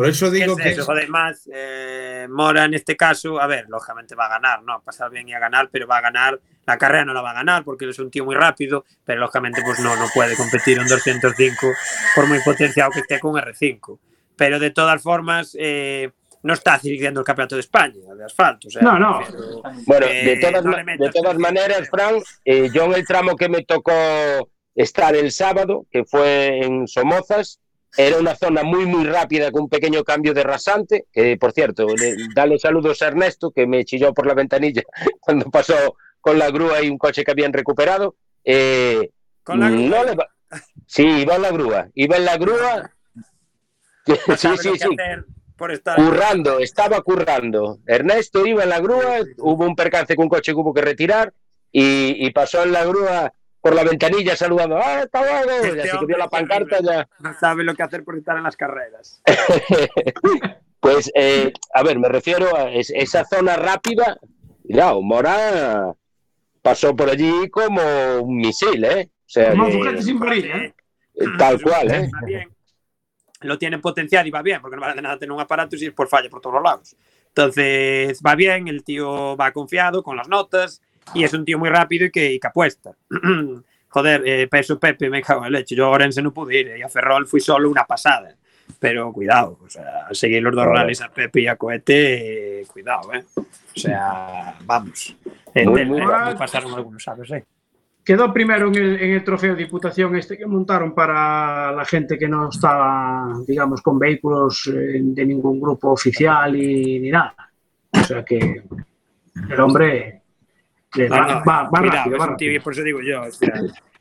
Por eso ¿Qué digo es que eso? Joder, más eh, Mora en este caso, a ver, lógicamente va a ganar, ¿no? A pasar bien y a ganar, pero va a ganar. La carrera no la va a ganar porque él es un tío muy rápido, pero lógicamente pues no, no puede competir en 205 por muy potenciado que esté con R5. Pero de todas formas, eh, no está dirigiendo el campeonato de España de asfalto. o sea, No, no. pero- Bueno, Eh, de todas, no de todas maneras, Fran, eh, yo en el tramo que me tocó estar el sábado, que fue en Somozas, era una zona muy, muy rápida con un pequeño cambio de rasante, que por cierto, le- dale saludos a Ernesto, que me chilló por la ventanilla (laughs) cuando pasó con la grúa y un coche que habían recuperado. Eh, Con la grúa. no le va- Sí, iba en la grúa, iba en la grúa. no (laughs) Sí, sí, sí. por estar Currando, estaba currando. Ernesto iba en la grúa, hubo un percance con un coche que hubo que retirar y, y pasó en la grúa por la ventanilla saludando, ¡ah, hasta luego! Este Y así que hombre vio la pancarta ya. no sabe lo que hacer por estar en las carreras. (laughs) Pues, eh, a ver, me refiero a es- esa zona rápida. Cuidado, Mora pasó por allí como un misil, ¿eh? O sea, Como que- sin varilla, ¿eh? tal cual, ¿eh? Lo tiene potencial y va bien, porque no vale de nada tener un aparato si es por falla por todos los lados. Entonces va bien, el tío va confiado con las notas y es un tío muy rápido y que, y que apuesta. (clears throat) Joder, eh, peso Pepe, me cago en leche. Yo a Orense no pude ir eh, y a Ferrol fui solo una pasada. Pero cuidado, o sea, al seguir los dos Claro. rallies a Pepe y a Cohete, eh, cuidado, ¿eh? O sea, vamos. Eh, Muy, te- muy me pasaron algunos, ¿sabes? Eh? Quedó primero en el, en el trofeo de Diputación este que montaron para la gente que no estaba, digamos, con vehículos eh, de ningún grupo oficial y ni nada. O sea que el hombre va, no, va- va cuidado, rápido, es va un rápido. tío, por eso digo yo. o sea,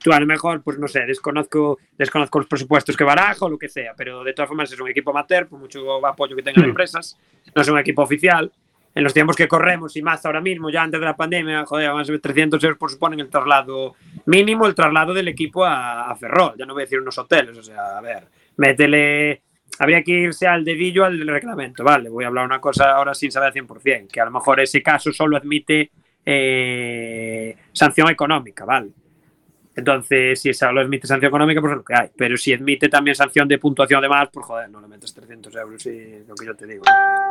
tú a lo mejor, pues no sé, desconozco, desconozco los presupuestos que baraja o lo que sea, pero de todas formas es un equipo amateur, por mucho apoyo que tengan Mm. empresas, no es un equipo oficial. En los tiempos que corremos y más ahora mismo, ya antes de la pandemia, joder, más de 300 euros por suponen el traslado mínimo, el traslado del equipo a, a Ferrol. Ya no voy a decir unos hoteles, o sea, a ver, métele. Habría que irse al dedillo al reglamento, vale. Voy a hablar una cosa ahora sin saber al 100%, que a lo mejor ese caso solo admite eh, sanción económica, ¿vale? Entonces, si solo admite sanción económica, pues es lo que hay. Pero si admite también sanción de puntuación de más, pues joder, no le metes 300 euros y lo que yo te digo.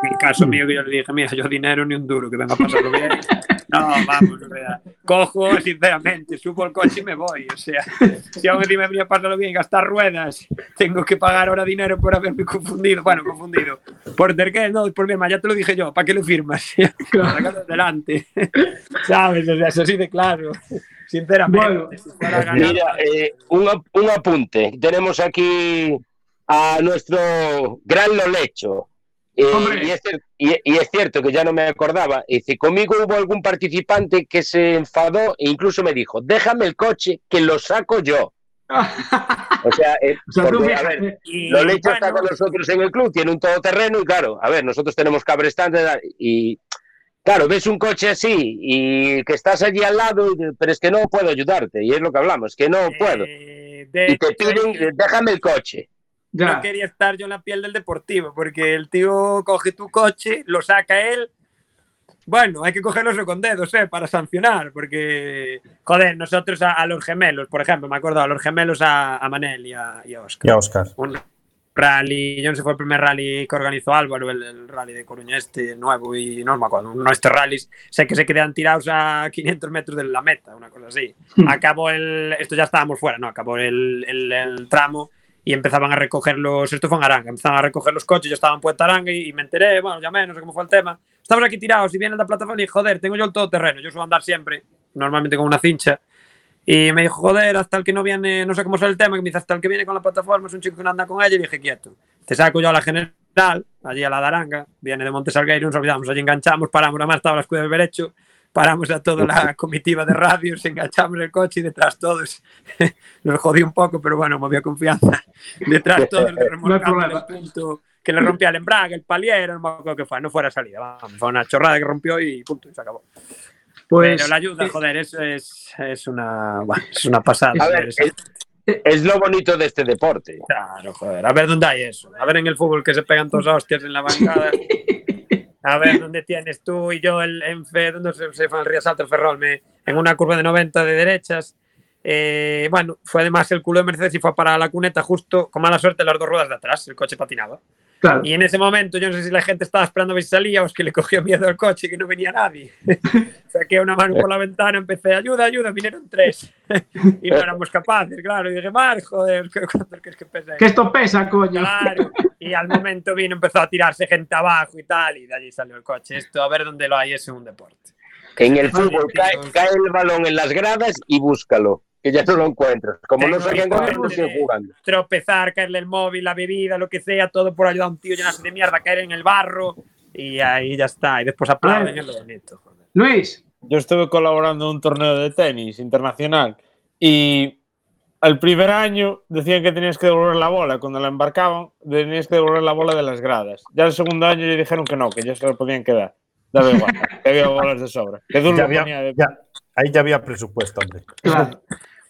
En el caso (laughs) mío que yo le dije, mira, yo dinero ni un duro, que venga a pasarlo bien. (laughs) (laughs) No, vamos, o sea, cojo, sinceramente, subo el coche y me voy. O sea, si aún encima me venía a pasarlo bien, gastar ruedas, tengo que pagar ahora dinero por haberme confundido. Bueno, confundido. ¿Por qué? No, por problema, ya te lo dije yo, ¿para qué lo firmas? (laughs) Sácalo adelante. (laughs) ¿Sabes? O sea, eso sí de claro. Sinceramente. Bueno. Mira, eh, un, un apunte. Tenemos aquí a nuestro gran Lolecho. Eh, y, es, cier- y- y es cierto que ya no me acordaba. Dice, conmigo hubo algún participante que se enfadó e incluso me dijo, déjame el coche que lo saco yo. (laughs) O sea, eh, O sea, tú porque, a ver, Y, Lolecho está bueno, con nosotros en el club, tiene un todoterreno y claro, a ver, nosotros tenemos cabrestante y claro, ves un coche así y que estás allí al lado, pero es que no puedo ayudarte y es lo que hablamos, que no puedo. eh, de Y te piden, déjame el coche. Ya. no quería estar yo en la piel del deportivo, porque el tío coge tu coche, lo saca él. Bueno, hay que cogerlos con dedos, ¿eh? Para sancionar, porque, joder, nosotros a, a los gemelos, por ejemplo, me acuerdo a los gemelos a, a Manel y a, y a Oscar. Ya, Oscar. Un rally, yo no sé fue el primer rally que organizó Álvaro, el, el rally de Coruña este nuevo, y no me acuerdo, uno de estos rallies, sé que se quedan tirados a 500 metros de la meta, una cosa así. Acabó el, esto ya estábamos fuera, ¿no? Acabó el, el- el tramo y empezaban a recoger los, esto fue en Aranga, empezaban a recoger los coches, yo estaba en Puerto Aranga y, me enteré, bueno, llamé, no sé cómo fue el tema. Estamos aquí tirados y viene la plataforma y joder, tengo yo el todoterreno, yo suelo andar siempre, normalmente con una cincha. Y me dijo, joder, hasta el que no viene, no sé cómo sale el tema, que me dice, hasta el que viene con la plataforma es un chico que anda con ella. Y dije, quieto, te saco yo a la general, allí a la Daranga, viene de Montes Salgueiro, nos olvidamos, allí enganchamos, paramos, además estaba la escuela de Berecho, paramos a toda la comitiva de radios, enganchamos el coche y detrás todos, (laughs) nos jodí un poco, pero bueno, me había confianza, (laughs) detrás todos remolcando el problema. punto que le rompía el embrague, el paliero, no me acuerdo qué fue, no fuera salida, vamos, fue una chorrada que rompió y punto, y se acabó. Pues, Pero la ayuda, joder, eso es, es una, bueno, es una pasada. A ver, es, es lo bonito de este deporte. Claro, joder. A ver dónde hay eso. A ver en el fútbol que se pegan todos hostias en la bancada. (laughs) A ver (laughs) dónde tienes tú y yo el, en fe, donde se, se fue el Río Salto el Ferrol, me, en una curva de 90 de derechas. Eh, bueno, fue además el culo de Mercedes y fue para la cuneta justo con mala suerte las dos ruedas de atrás. El coche patinaba. Claro. Y en ese momento, yo no sé si la gente estaba esperando a ver si salía o es que le cogió miedo al coche y que no venía nadie. (laughs) Saqué una mano por la ventana, empecé, ayuda, ayuda, vinieron tres. (laughs) y no éramos capaces, claro. Y dije, mal, joder, (laughs) ¿qué- ¿cuánto crees que pesa? Que esto pesa, coño. Claro. Y al momento vino, empezó a tirarse gente abajo y tal, y de allí salió el coche. Esto, a ver dónde lo hay, es un deporte. En el fútbol cae el balón en las gradas y búscalo, que ya no lo encuentras. Como no sabían ponerle- siguen jugando. Tropezar, caerle el móvil, la bebida, lo que sea, todo por ayudar a un tío llenarse de mierda, caer en el barro, y ahí ya está. Y después aplauden, Ay. es lo bonito, joder. Luis, Yo estuve colaborando en un torneo de tenis internacional y al primer año decían que tenías que devolver la bola. Cuando la embarcaban, tenías que devolver la bola de las gradas. Ya el segundo año le dijeron que no, que ya se lo podían quedar. Daba igual, que había bolas de sobra. Que duro Ya había- de- ya, ahí ya había presupuesto, hombre. claro.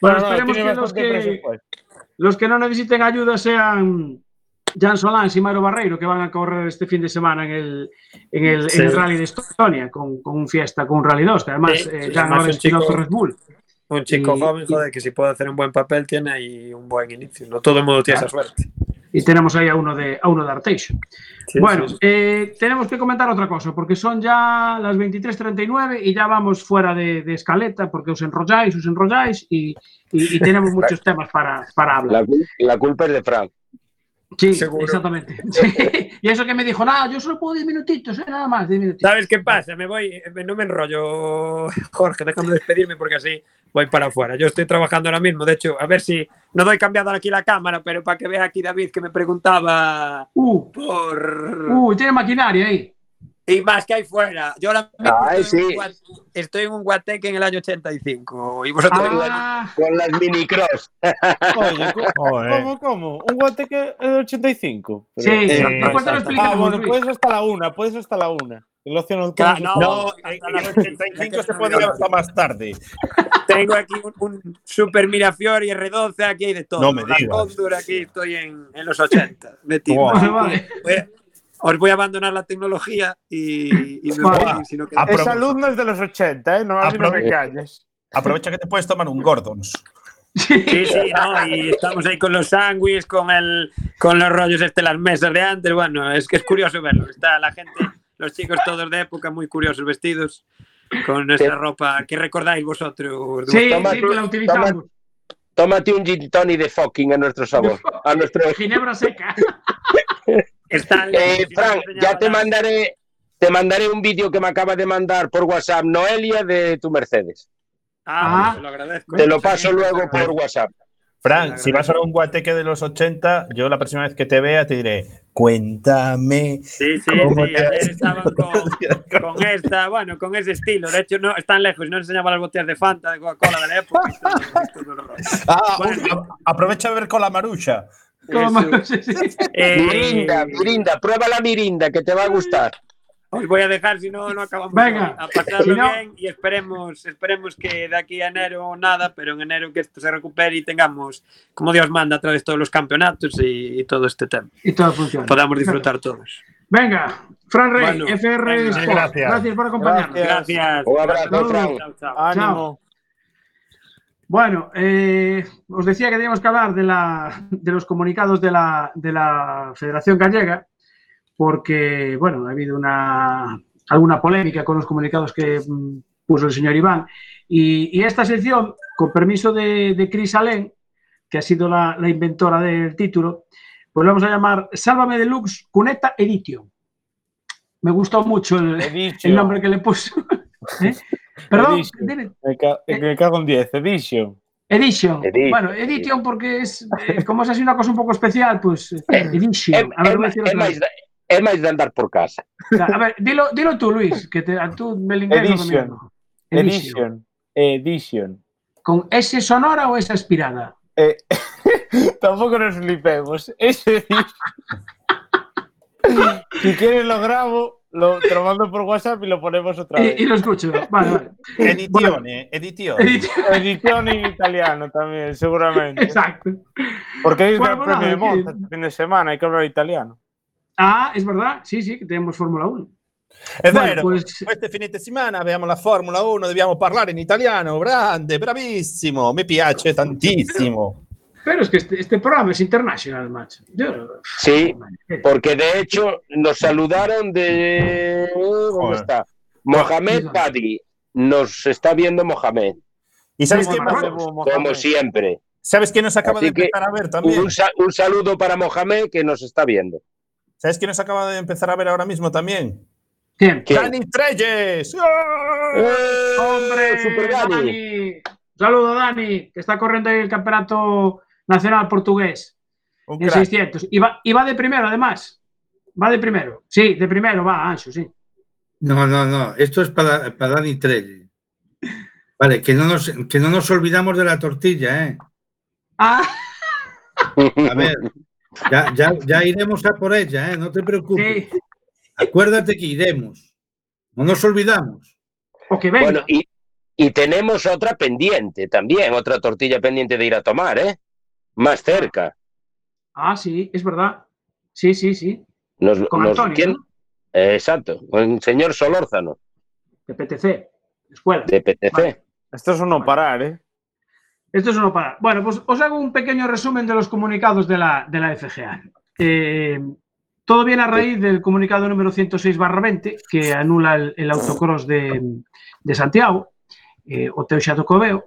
No, Bueno, no, esperemos que los, que los que no necesiten ayuda sean Jan Solans y Mario Barreiro, que van a correr este fin de semana en el, en el, Sí. en el Rally de Estonia, con, con un fiesta, con un Rally 2, que además Sí, eh, Jan ahora es piloto Red Bull. Un chico Y- joven, joder, que si puede hacer un buen papel tiene ahí un buen inicio. No todo el mundo tiene esa suerte. Y tenemos ahí a uno de, a uno de Arteixo. Sí, bueno, sí, sí. eh, tenemos que comentar otra cosa, porque son ya las 23.39 y ya vamos fuera de, de escaleta, porque os enrolláis, os enrolláis y, y- y tenemos (laughs) muchos temas para, para hablar. La, la culpa es de Frank. Sí, Seguro. exactamente. (laughs) Sí. Y eso que me dijo, nada, yo solo puedo 10 minutitos, eh, nada más, 10 minutitos. ¿Sabes qué pasa? Me voy, me- no me enrollo, (laughs) Jorge, déjame despedirme porque así voy para afuera. Yo estoy trabajando ahora mismo, de hecho, a ver si no doy cambiado aquí la cámara, pero para que vea aquí David que me preguntaba Uh, por... uh, tiene maquinaria ahí. Y más que hay fuera. Yo ahora mismo Ay, estoy, en un sí. Guat- estoy en un Guateque en el año 85. Y vosotros Ah, Con las minicross. Oye, ¿cómo. (laughs) ¿cómo, cómo? ¿Un guateque es de 85? Sí, sí, ¿por cuánto lo Ah, explicamos, bueno, Luis? puedes hasta la una, puedes hasta la una. El ocio nocturno. Claro, no. puede. No, hasta en la- el 85 se podía hasta más tarde. Tengo aquí un, un Super Mirafiori R12, aquí hay de todo. No me La digas. Aquí estoy en, en los 80. metido. Guau. Así que Vale. voy a- os voy a abandonar la tecnología y, y me voy. Si no queda- Apro- Esa luz no es de los 80, ¿eh? No, a mí no me Aprove- calles. Aprovecha que te puedes tomar un Gordons. Sí, sí, no, y estamos ahí con los sándwiches, con el, con los rollos este, las mesas de antes. Bueno, es que es curioso verlo. Está la gente, los chicos todos de época, muy curiosos vestidos, con esa ropa que recordáis vosotros. Sí, sí, que la utilizamos. Tómate un gin tonic de fucking a nuestro sabor. (laughs) A nuestro Ginebra seca. (laughs) Están Eh, Frank, ya te mandaré, te mandaré un vídeo que me acaba de mandar por WhatsApp Noelia de tu Mercedes. Ah, Ah. te lo agradezco. Te lo paso sí, luego por WhatsApp. Fran, Sí, si vas a un guateque de los 80, yo la próxima vez que te vea te diré, cuéntame. Sí, sí, ¿Cómo sí. te- Ayer estaban (laughs) con, (laughs) con esta, bueno, con ese estilo. De hecho, no están lejos. No enseñaba las botellas de Fanta, de Coca-Cola de la época. Ah, Bueno. a- aprovecha de ver con la marucha. (laughs) Eh, Mirinda, Mirinda, prueba la Mirinda que te va a gustar. Os voy a dejar, si no, no acabamos Venga. a pasarlo Si no- bien y esperemos, esperemos que de aquí a enero nada, pero en enero que esto se recupere y tengamos, como Dios manda, a través de todos los campeonatos y, y todo este tema. Y todo funciona. Podamos disfrutar todos. Venga, Fran Rey, Bueno, FR venga, Sport. gracias. Gracias por acompañarnos. Gracias. Gracias. Un abrazo. Fran. Chao, chao. Ánimo. Bueno, eh, os decía que teníamos que hablar de, la, de los comunicados de la, de la Federación Gallega, porque, bueno, ha habido una, alguna polémica con los comunicados que mm, puso el señor Iván. Y, y esta sección, con permiso de, de Cris Alén, que ha sido la, la inventora del título, pues lo vamos a llamar Sálvame Deluxe Cuneta Edition. Me gustó mucho el nombre que le puso. (laughs) ¿Eh? Perdón, edition. Me, ca eh. me, cago en 10, Edition. Edition. edition. Bueno, Edition porque es eh, como es así una cosa un poco especial, pues eh, Edition. A ver, é, é, máis, é máis de andar por casa. A ver, dilo, dilo tú, Luis, que te, a tú me lingues edition. edition. Edition. Con S sonora ou S aspirada? Eh, (laughs) tampouco nos flipemos. S edition. (laughs) si quieres lo grabo lo, te lo mando por WhatsApp y lo ponemos otra Y, vez. y lo escucho. Vale, vale. Edizione, edizione. Edition. Edición en italiano también, seguramente. Exacto. Porque hay Bueno, el pues premio de Monza este fin de semana, hay que hablar italiano. Ah, es verdad. Sí, sí, que tenemos Fórmula 1. È Bueno, vero, pues- queste fine settimana abbiamo la Formula 1, dobbiamo parlare in italiano, grande, bravissimo, mi piace tantissimo. Pero es que este, este programa es international, macho. Yo, Sí, porque de hecho nos saludaron de. ¿Dónde Joder. está? Mohamed. Padri. Nos está viendo Mohamed, ¿Y sabes quién, más- como siempre. ¿Sabes quién nos acaba Así de empezar a ver también? Un, sa- un saludo para Mohamed que nos está viendo. ¿Sabes quién nos acaba de empezar a ver ahora mismo también? ¿Quién? Dani Treyes. ¡Eh! ¡Hombre! Super Dani. Dani. Saludo, Dani, que está corriendo ahí el campeonato nacional portugués Un en crack. 600. Y va, y va de primero, además. Va de primero. Sí, de primero va, Ancho, sí. No, no, no. Esto es para, para Dani Trelle. Vale, que no, nos, que no nos olvidamos de la tortilla, ¿eh? Ah, A ver, ya, ya, ya iremos a por ella, ¿eh? No te preocupes. sí. Acuérdate que iremos. No nos olvidamos. O que venga. Bueno, y, y tenemos otra pendiente también, otra tortilla pendiente de ir a tomar, ¿eh? Más cerca. Ah, sí, es verdad. Sí, sí, sí. Nos, Con nos- Antonio, ¿quién? ¿no? Eh, exacto, con el señor Solórzano, De PTC, escuela. de PTC. Vale. Esto es un no parar, ¿eh? Esto es uno para. Bueno, pues os hago un pequeño resumen de los comunicados de la, de la FGA. Eh, todo viene a raíz del comunicado número 106-20, que anula el, el autocross de, de Santiago, eh, o Teu Xatocobeo,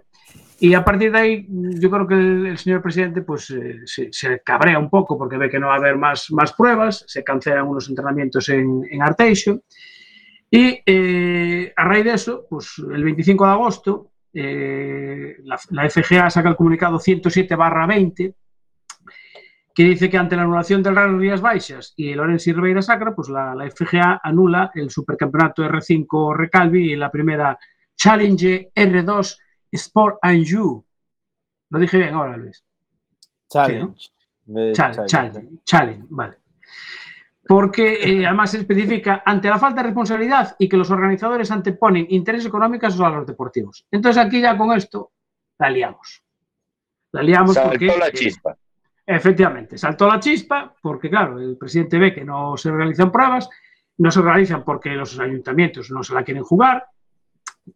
y a partir de ahí yo creo que el, señor presidente pues, eh, se, cabrea un poco porque ve que no va a haber más, más pruebas, se cancelan unos entrenamientos en, en y eh, a raíz de eso, pues el 25 de agosto, eh, la, FGA saca el comunicado 107 20 que dice que ante la anulación del Real Rías Baixas y el Orense y Ribeira Sacra, pues la, la FGA anula el supercampeonato R5 Recalvi y la primera Challenge R2 Sport Anjou. Lo dije bien ahora, Luis. Challenge. De Challenge, challenge, challenge, vale. Porque eh, además se especifica ante la falta de responsabilidad y que los organizadores anteponen intereses económicos a los deportivos. Entonces aquí ya con esto la liamos. La liamos Saltó porque... la eh, chispa. Efectivamente, saltó la chispa porque, claro, el presidente ve que no se realizan pruebas, no se realizan porque los ayuntamientos no se la quieren jugar.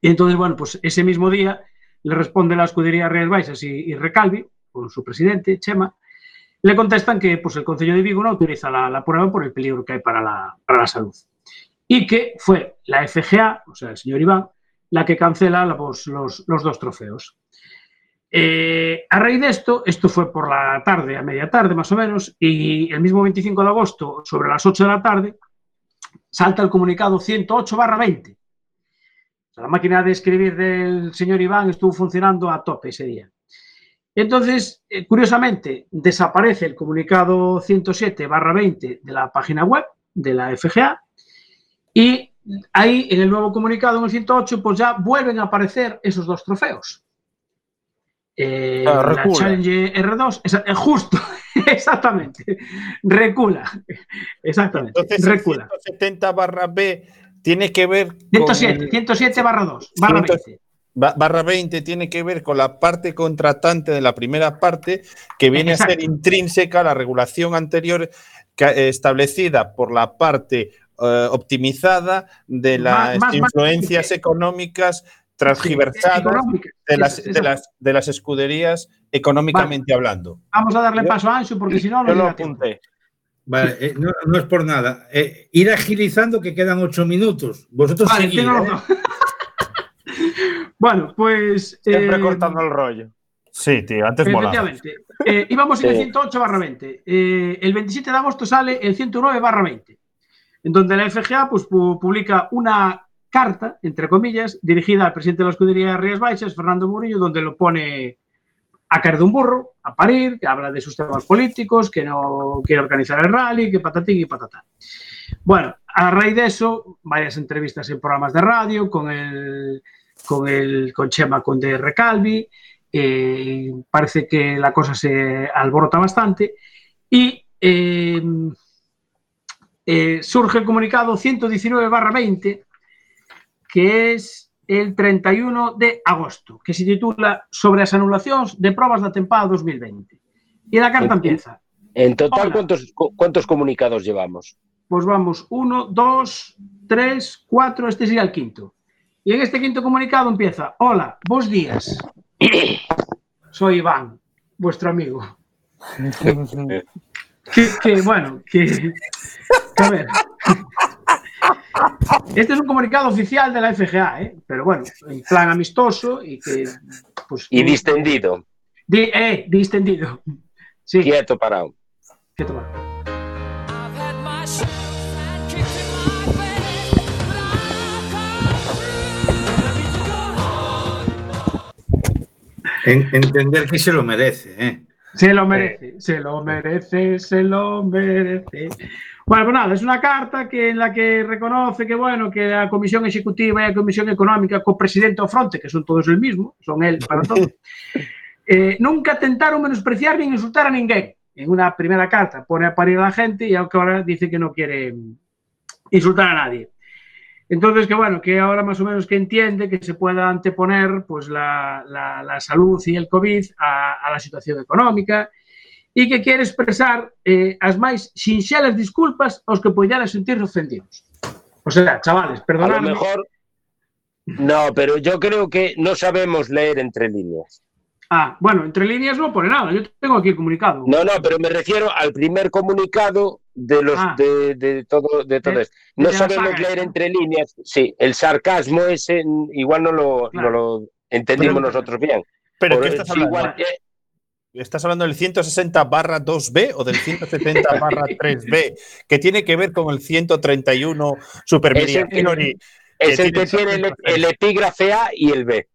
Y entonces, bueno, pues ese mismo día le responde la escudería Real Baixas y, Recalvi, con su presidente, Chema, le contestan que pues, el Consejo de Vigo no autoriza la, la prueba por el peligro que hay para la, para la salud. Y que fue la FGA, o sea, el señor Iván, la que cancela la- pues, los, los dos trofeos. Eh, a raíz de esto, esto fue por la tarde, a media tarde más o menos, y el mismo 25 de agosto, sobre las 8 de la tarde, salta el comunicado 108 barra 20. La máquina de escribir del señor Iván estuvo funcionando a tope ese día. Entonces, eh, curiosamente, desaparece el comunicado 107 barra 20 de la página web de la FGA y ahí en el nuevo comunicado, en el 108, pues ya vuelven a aparecer esos dos trofeos. Eh, Ah, la. Challenge R2, esa- eh, justo, (laughs) exactamente, recula, exactamente, Entonces, recula. 170 barra B tiene que ver con 107, el- 107 barra 2, barra 100. 20. ba- barra 20 tiene que ver con la parte contratante de la primera parte que viene a ser Exacto. intrínseca a la regulación anterior que- establecida por la parte eh, optimizada de las Más- más- más- influencias económicas transgiversadas de las, de, las, de las escuderías económicamente hablando. Vamos a darle Yo- paso a Ansu porque si no, Yo lo llega tiempo. Vale, eh, no, no es por nada. Eh, ir agilizando que quedan ocho minutos. Vosotros Vale, seguid, tengo ¿eh? (laughs) bueno, pues. Siempre eh, cortando el rollo. Sí, tío, antes molaba. Efectivamente. Eh, íbamos en el Sí. 108 barra 20. Eh, el 27 de agosto sale el 109 barra 20, en donde la FGA pues, pu- publica una carta, entre comillas, dirigida al presidente de la escudería Rías Baixas, Fernando Murillo, donde lo pone a caer de un burro, a parir, que habla de sus temas políticos, que no quiere organizar el rally, que patatín y patatán. Bueno, a raíz de eso, varias entrevistas en programas de radio con el, con el con Chema Conde Recalvi, eh, parece que la cosa se alborota bastante y eh, eh, surge el comunicado 119 20 que es el 31 de agosto, que se titula Sobre las anulacións de probas da tempada 2020. E a carta En- empieza. En total, Hola. ¿cuántos, cu- ¿cuántos comunicados llevamos? Pues vamos, uno, dos, tres, cuatro, este sería el quinto. Y en este quinto comunicado empieza, hola, vos días. (coughs) Soy Iván, vuestro amigo. (laughs) Que, que, bueno, que, que a ver. (laughs) Este es un comunicado oficial de la FGA, ¿eh? pero bueno, en plan amistoso y que... Pues, Y distendido, Di- eh, distendido. Sí, quieto, parado. through. En- entender que se lo merece, ¿eh? Se lo merece, se lo merece, se lo merece. Bueno, pues nada, es una carta que en la que reconoce que, bueno, que la Comisión Ejecutiva y la Comisión Económica, co-presidente o fronte, que son todos el mismo, son él para todo, (laughs) eh, nunca tentaron menospreciar ni insultar a ninguén. En una primera carta pone a parir a la gente y ahora dice que no quiere insultar a nadie. Entonces, que bueno, que ahora más o menos que entiende que se pueda anteponer pues, la, la, la salud y el COVID a, a, la situación económica e que quere expresar eh, as máis sinxelas disculpas aos que poidera sentir ofendidos. O sea, chavales, perdonadme. A lo mejor... No, pero yo creo que no sabemos leer entre líneas. Ah, bueno, entre líneas no pone nada. Yo tengo aquí el comunicado. No, no, pero me refiero al primer comunicado de los Ah. de, de todo de todo De- esto. No sabemos saga leer entre líneas. Sí, el sarcasmo ese mm, igual no lo, Claro. no lo entendimos Pero- nosotros bien. Pero ¿qué estás hablando? igual, ¿Estás hablando del 160 barra 2B o del 170 barra 3B? Que tiene que ver con el 131 Super Es el que- es que el que tiene el, el epígrafe A y el B.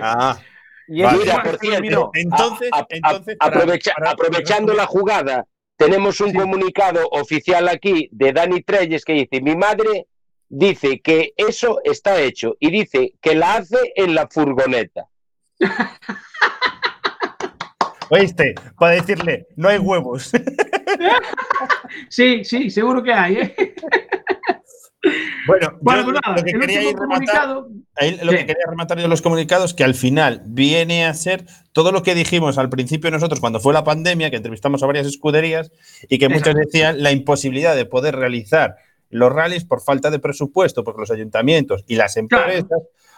Ah, Y Vale. Mira, por cierto, eliminó. Entonces, a- a- entonces, a- para- aprovecha- para- aprovechando la jugada, tenemos un comunicado oficial aquí de Dani Treyes que dice, mi madre dice que eso está hecho y dice que la hace en la furgoneta. (laughs) Oíste, para decirle, no hay huevos. (laughs) Sí, sí, seguro que hay. ¿eh? (laughs) bueno, Bueno, yo pues nada, lo que quería ir rematar, comunicado. ahí lo Sí. que quería rematar de los comunicados, que al final viene a ser todo lo que dijimos al principio nosotros cuando fue la pandemia, que entrevistamos a varias escuderías y que muchos Exacto. decían la imposibilidad de poder realizar los rallies por falta de presupuesto, porque los ayuntamientos y las empresas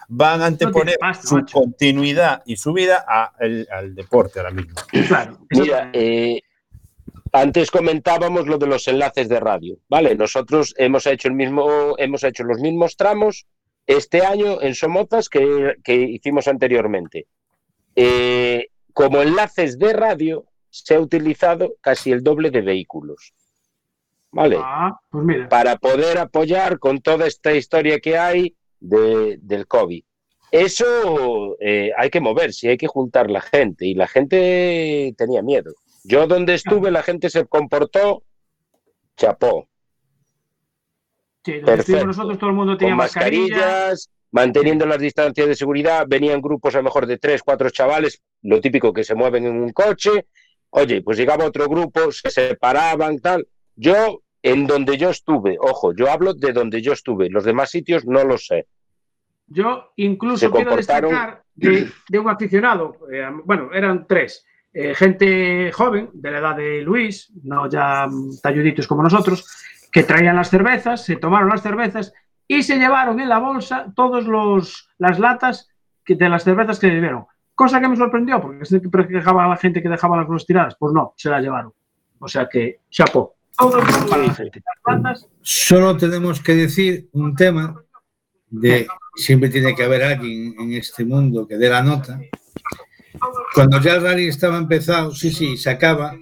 van a anteponer pasta, su macho. continuidad y su vida a el- al deporte ahora mismo. Claro. Mira, eh, antes comentábamos lo de los enlaces de radio, ¿vale? Nosotros hemos hecho el mismo, hemos hecho los mismos tramos este año en Somozas que, que hicimos anteriormente. Eh, como enlaces de radio se ha utilizado casi el doble de vehículos, ¿vale? Ah, pues mira. para poder apoyar con toda esta historia que hay de- del COVID. Eso eh, hay que moverse, hay que juntar la gente y la gente tenía miedo. Yo donde estuve la gente se comportó chapó, Sí, donde perfecto. estuvimos nosotros todo el mundo tenía con mascarillas, manteniendo las distancias de seguridad, venían grupos a lo mejor de tres, cuatro chavales, lo típico que se mueven en un coche. Oye, pues llegaba otro grupo, se separaban, tal. Yo, en donde yo estuve, ojo, yo hablo de donde yo estuve, los demás sitios no lo sé. Yo incluso quiero comportaron- destacar de, de un aficionado, eh, bueno, eran tres, eh, gente joven, de la edad de Luis, no ya mm, talluditos como nosotros, que traían las cervezas, se tomaron las cervezas y se llevaron en la bolsa todas las latas que- de las cervezas que bebieron. Cosa que me sorprendió, porque se quejaba a la gente que dejaba las cosas tiradas. Pues no, se las llevaron. O sea que, chapó. Solo tenemos que decir un tema de siempre tiene que haber alguien en este mundo que dé la nota. Cuando ya el rally estaba empezado, sí, sí, se acaba,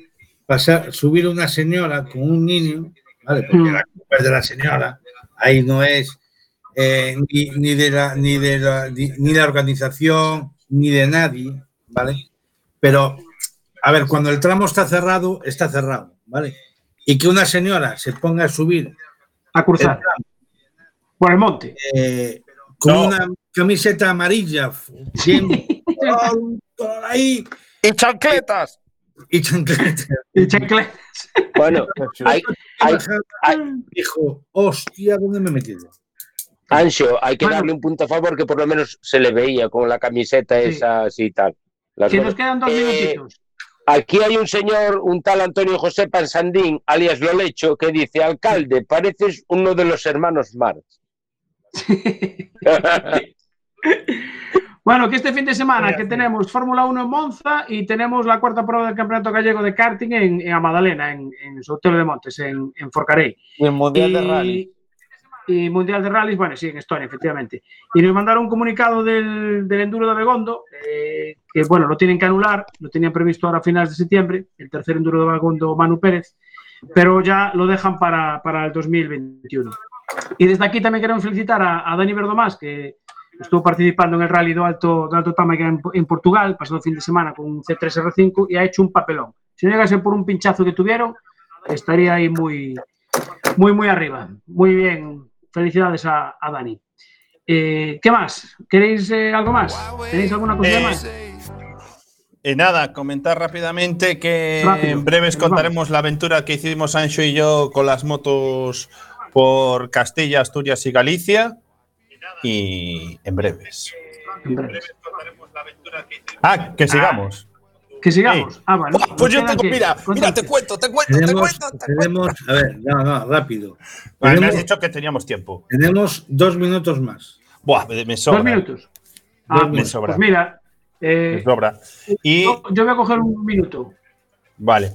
pasar, subir una señora con un niño, ¿vale? Porque Mm. la culpa es de la señora, ahí no es eh, ni, ni de la, ni de la, ni, ni la organización, ni de nadie, ¿vale? Pero, a ver, cuando el tramo está cerrado, está cerrado, ¿vale? Y que una señora se ponga a subir a cruzar. Por el monte. eh, con No. una camiseta amarilla, bien, (laughs) ahí, ¡Y chancletas! y chancleta. Y chancletas. Bueno, hay, hay, hay- Dijo, hostia, ¿dónde me he metido? Ancho, hay que Bueno. darle un punto a favor que por lo menos se le veía con la camiseta Sí. esa así y tal. Las cosas. nos quedan dos Eh, minutitos. Aquí hay un señor, un tal Antonio José Pansandín, alias Lolecho, que dice, alcalde, pareces uno de los hermanos Marx. (laughs) (laughs) Bueno, que este fin de semana que tenemos Fórmula 1 en Monza y tenemos la cuarta prueba del Campeonato Gallego de Karting en, en Amadalena, en, en Sotelo de Montes, en, en Forcarey. Y el Mundial de Rally. Y Mundial de Rallys, bueno, sí, en Estonia, efectivamente. Y nos mandaron un comunicado del, del Enduro de Begondo, eh, que bueno, lo tienen que anular, lo tenían previsto ahora a finales de septiembre, el tercer Enduro de Begondo Manu Pérez, pero ya lo dejan para, para el 2021. Y desde aquí también queremos felicitar a, a Dani Verdomás, que estuvo participando en el Rally do Alto, do Alto Tâmega en, en Portugal, pasado fin de semana con un C3R5 y ha hecho un papelón. Si no llegase por un pinchazo que tuvieron, estaría ahí muy, muy, muy arriba. Muy bien. Felicidades a, a Dani. Eh, ¿Qué más? ¿Queréis eh, algo más? ¿Tenéis alguna cosa Eh, más? Y nada, comentar rápidamente que Rápido, en breves que nos contaremos la aventura que hicimos Ancho y yo con las motos por Castilla, Asturias y Galicia. Y en breves. En breve. Ah, que sigamos. Que sigamos. Ah, bueno. Buah, pues yo tengo, mira, mira, te cuento, te cuento, te Tenemos, cuento, te cuento. tenemos, a ver, no, no, rápido. Vale, me has Tenemos, dicho que teníamos tiempo. tenemos dos minutos más. Buah, me, me sobra. Dos minutos. Ah, Dos Me pues, sobra. pues mira, Me eh, sobra. Y, yo, yo voy a coger un minuto. vale.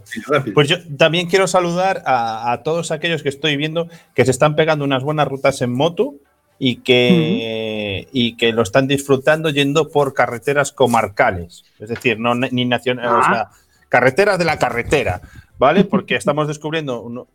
Pues yo también quiero saludar a, a todos aquellos que estoy viendo que se están pegando unas buenas rutas en moto y que, y que lo están disfrutando yendo por carreteras comarcales. Es decir, no ni nacionales, o Ah. sea, carreteras de la carretera, ¿vale? Porque estamos descubriendo uno-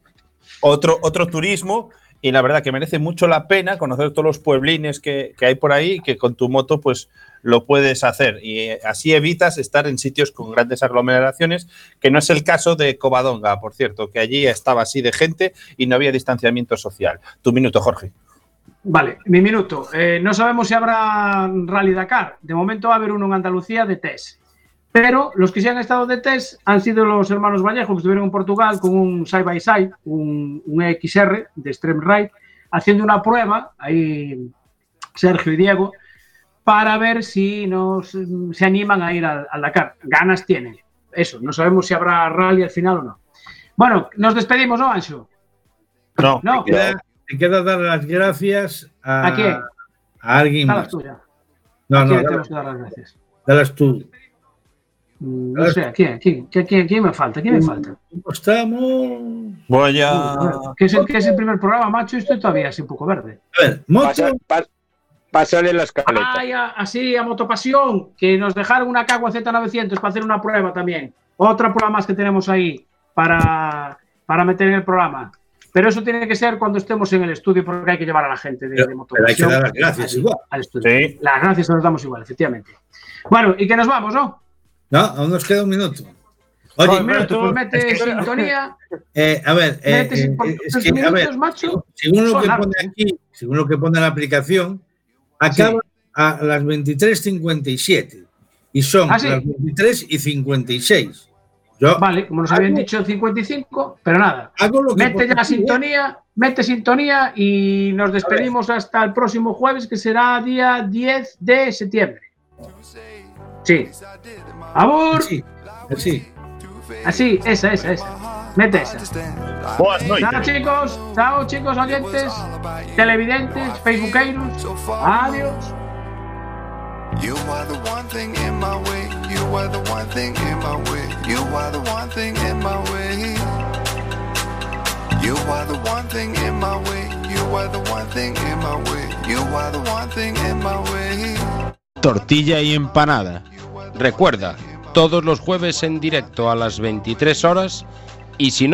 otro, otro turismo y la verdad que merece mucho la pena conocer todos los pueblines que, que hay por ahí y que con tu moto pues lo puedes hacer y eh, así evitas estar en sitios con grandes aglomeraciones, que no es el caso de Covadonga, por cierto, que allí estaba así de gente y no había distanciamiento social. Tu minuto, Jorge. Vale, mi minuto. Eh, no sabemos si habrá Rally Dakar. De momento va a haber uno en Andalucía de test. Pero los que sí han estado de test han sido los hermanos Vallejo, que estuvieron en Portugal con un side by side, un, un XR de Extreme Ride, haciendo una prueba, ahí Sergio y Diego, para ver si nos, se animan a ir al, al Dakar. Ganas tienen. Eso, no sabemos si habrá rally al final o no. Bueno, nos despedimos, ¿no, Ancho? No, No, queda, me queda dar las gracias a, ¿A quién? a alguien dalas más. tú ya. No, ¿A no, quién tenemos que dar las gracias? dalas tú. Mm, No sé, ¿a quién? ¿A quién? ¿A quién, quién me falta? ¿Quién me falta? ¿Cómo estamos? voy a. A ¿Qué es, el, qué es el primer programa, macho? Estoy todavía así un poco verde. A ver, moto. Pásale la escaleta. Ay, a- así, a Motopasión, que nos dejaron una Cagua Z900 para hacer una prueba también. Otra prueba más que tenemos ahí para, para meter en el programa. Pero eso tiene que ser cuando estemos en el estudio, porque hay que llevar a la gente de, de Pero, pero hay que dar las gracias igual. al estudio. Sí. Las gracias se las damos igual, efectivamente. Bueno, y que nos vamos, ¿no? No, aún nos queda un minuto. Oye, Pues, Alberto, pues mete es que- sintonía. (laughs) eh, a ver, eh, eh, es tus que, a ver, minutos, macho, según lo que largos, pone aquí, según lo que pone en la aplicación, acaba a las 23.57 y son ¿Ah, sí? las 23 y 56. Yo Vale, como nos habían dicho 55, pero nada. hago lo que Mete ya la sintonía, mete sintonía y nos despedimos hasta el próximo jueves, que será día 10 de septiembre. Sí. ¡Abur! Sí, sí. Así, esa, esa, esa. Mete esa. Boas Chao noites. chicos, chao chicos oyentes, televidentes, facebookeiros. Adiós. Tortilla y empanada. Recuerda, todos los jueves en directo a las 23 horas y si no